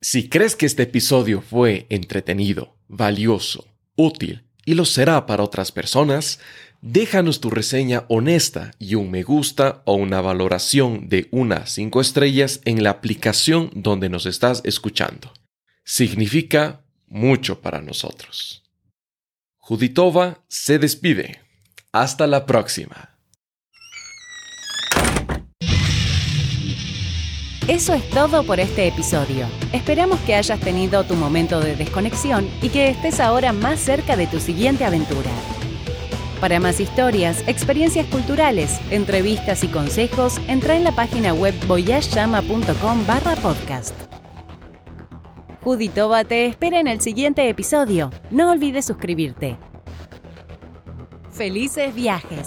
Si crees que este episodio fue entretenido, valioso, útil y lo será para otras personas, déjanos tu reseña honesta y un me gusta o una valoración de unas 5 estrellas en la aplicación donde nos estás escuchando. Significa mucho para nosotros. Juditova se despide. Hasta la próxima. Eso es todo por este episodio. Esperamos que hayas tenido tu momento de desconexión y que estés ahora más cerca de tu siguiente aventura. Para más historias, experiencias culturales, entrevistas y consejos, entra en la página web voyageyama.com barra podcast. Juditova te espera en el siguiente episodio. No olvides suscribirte. Felices viajes.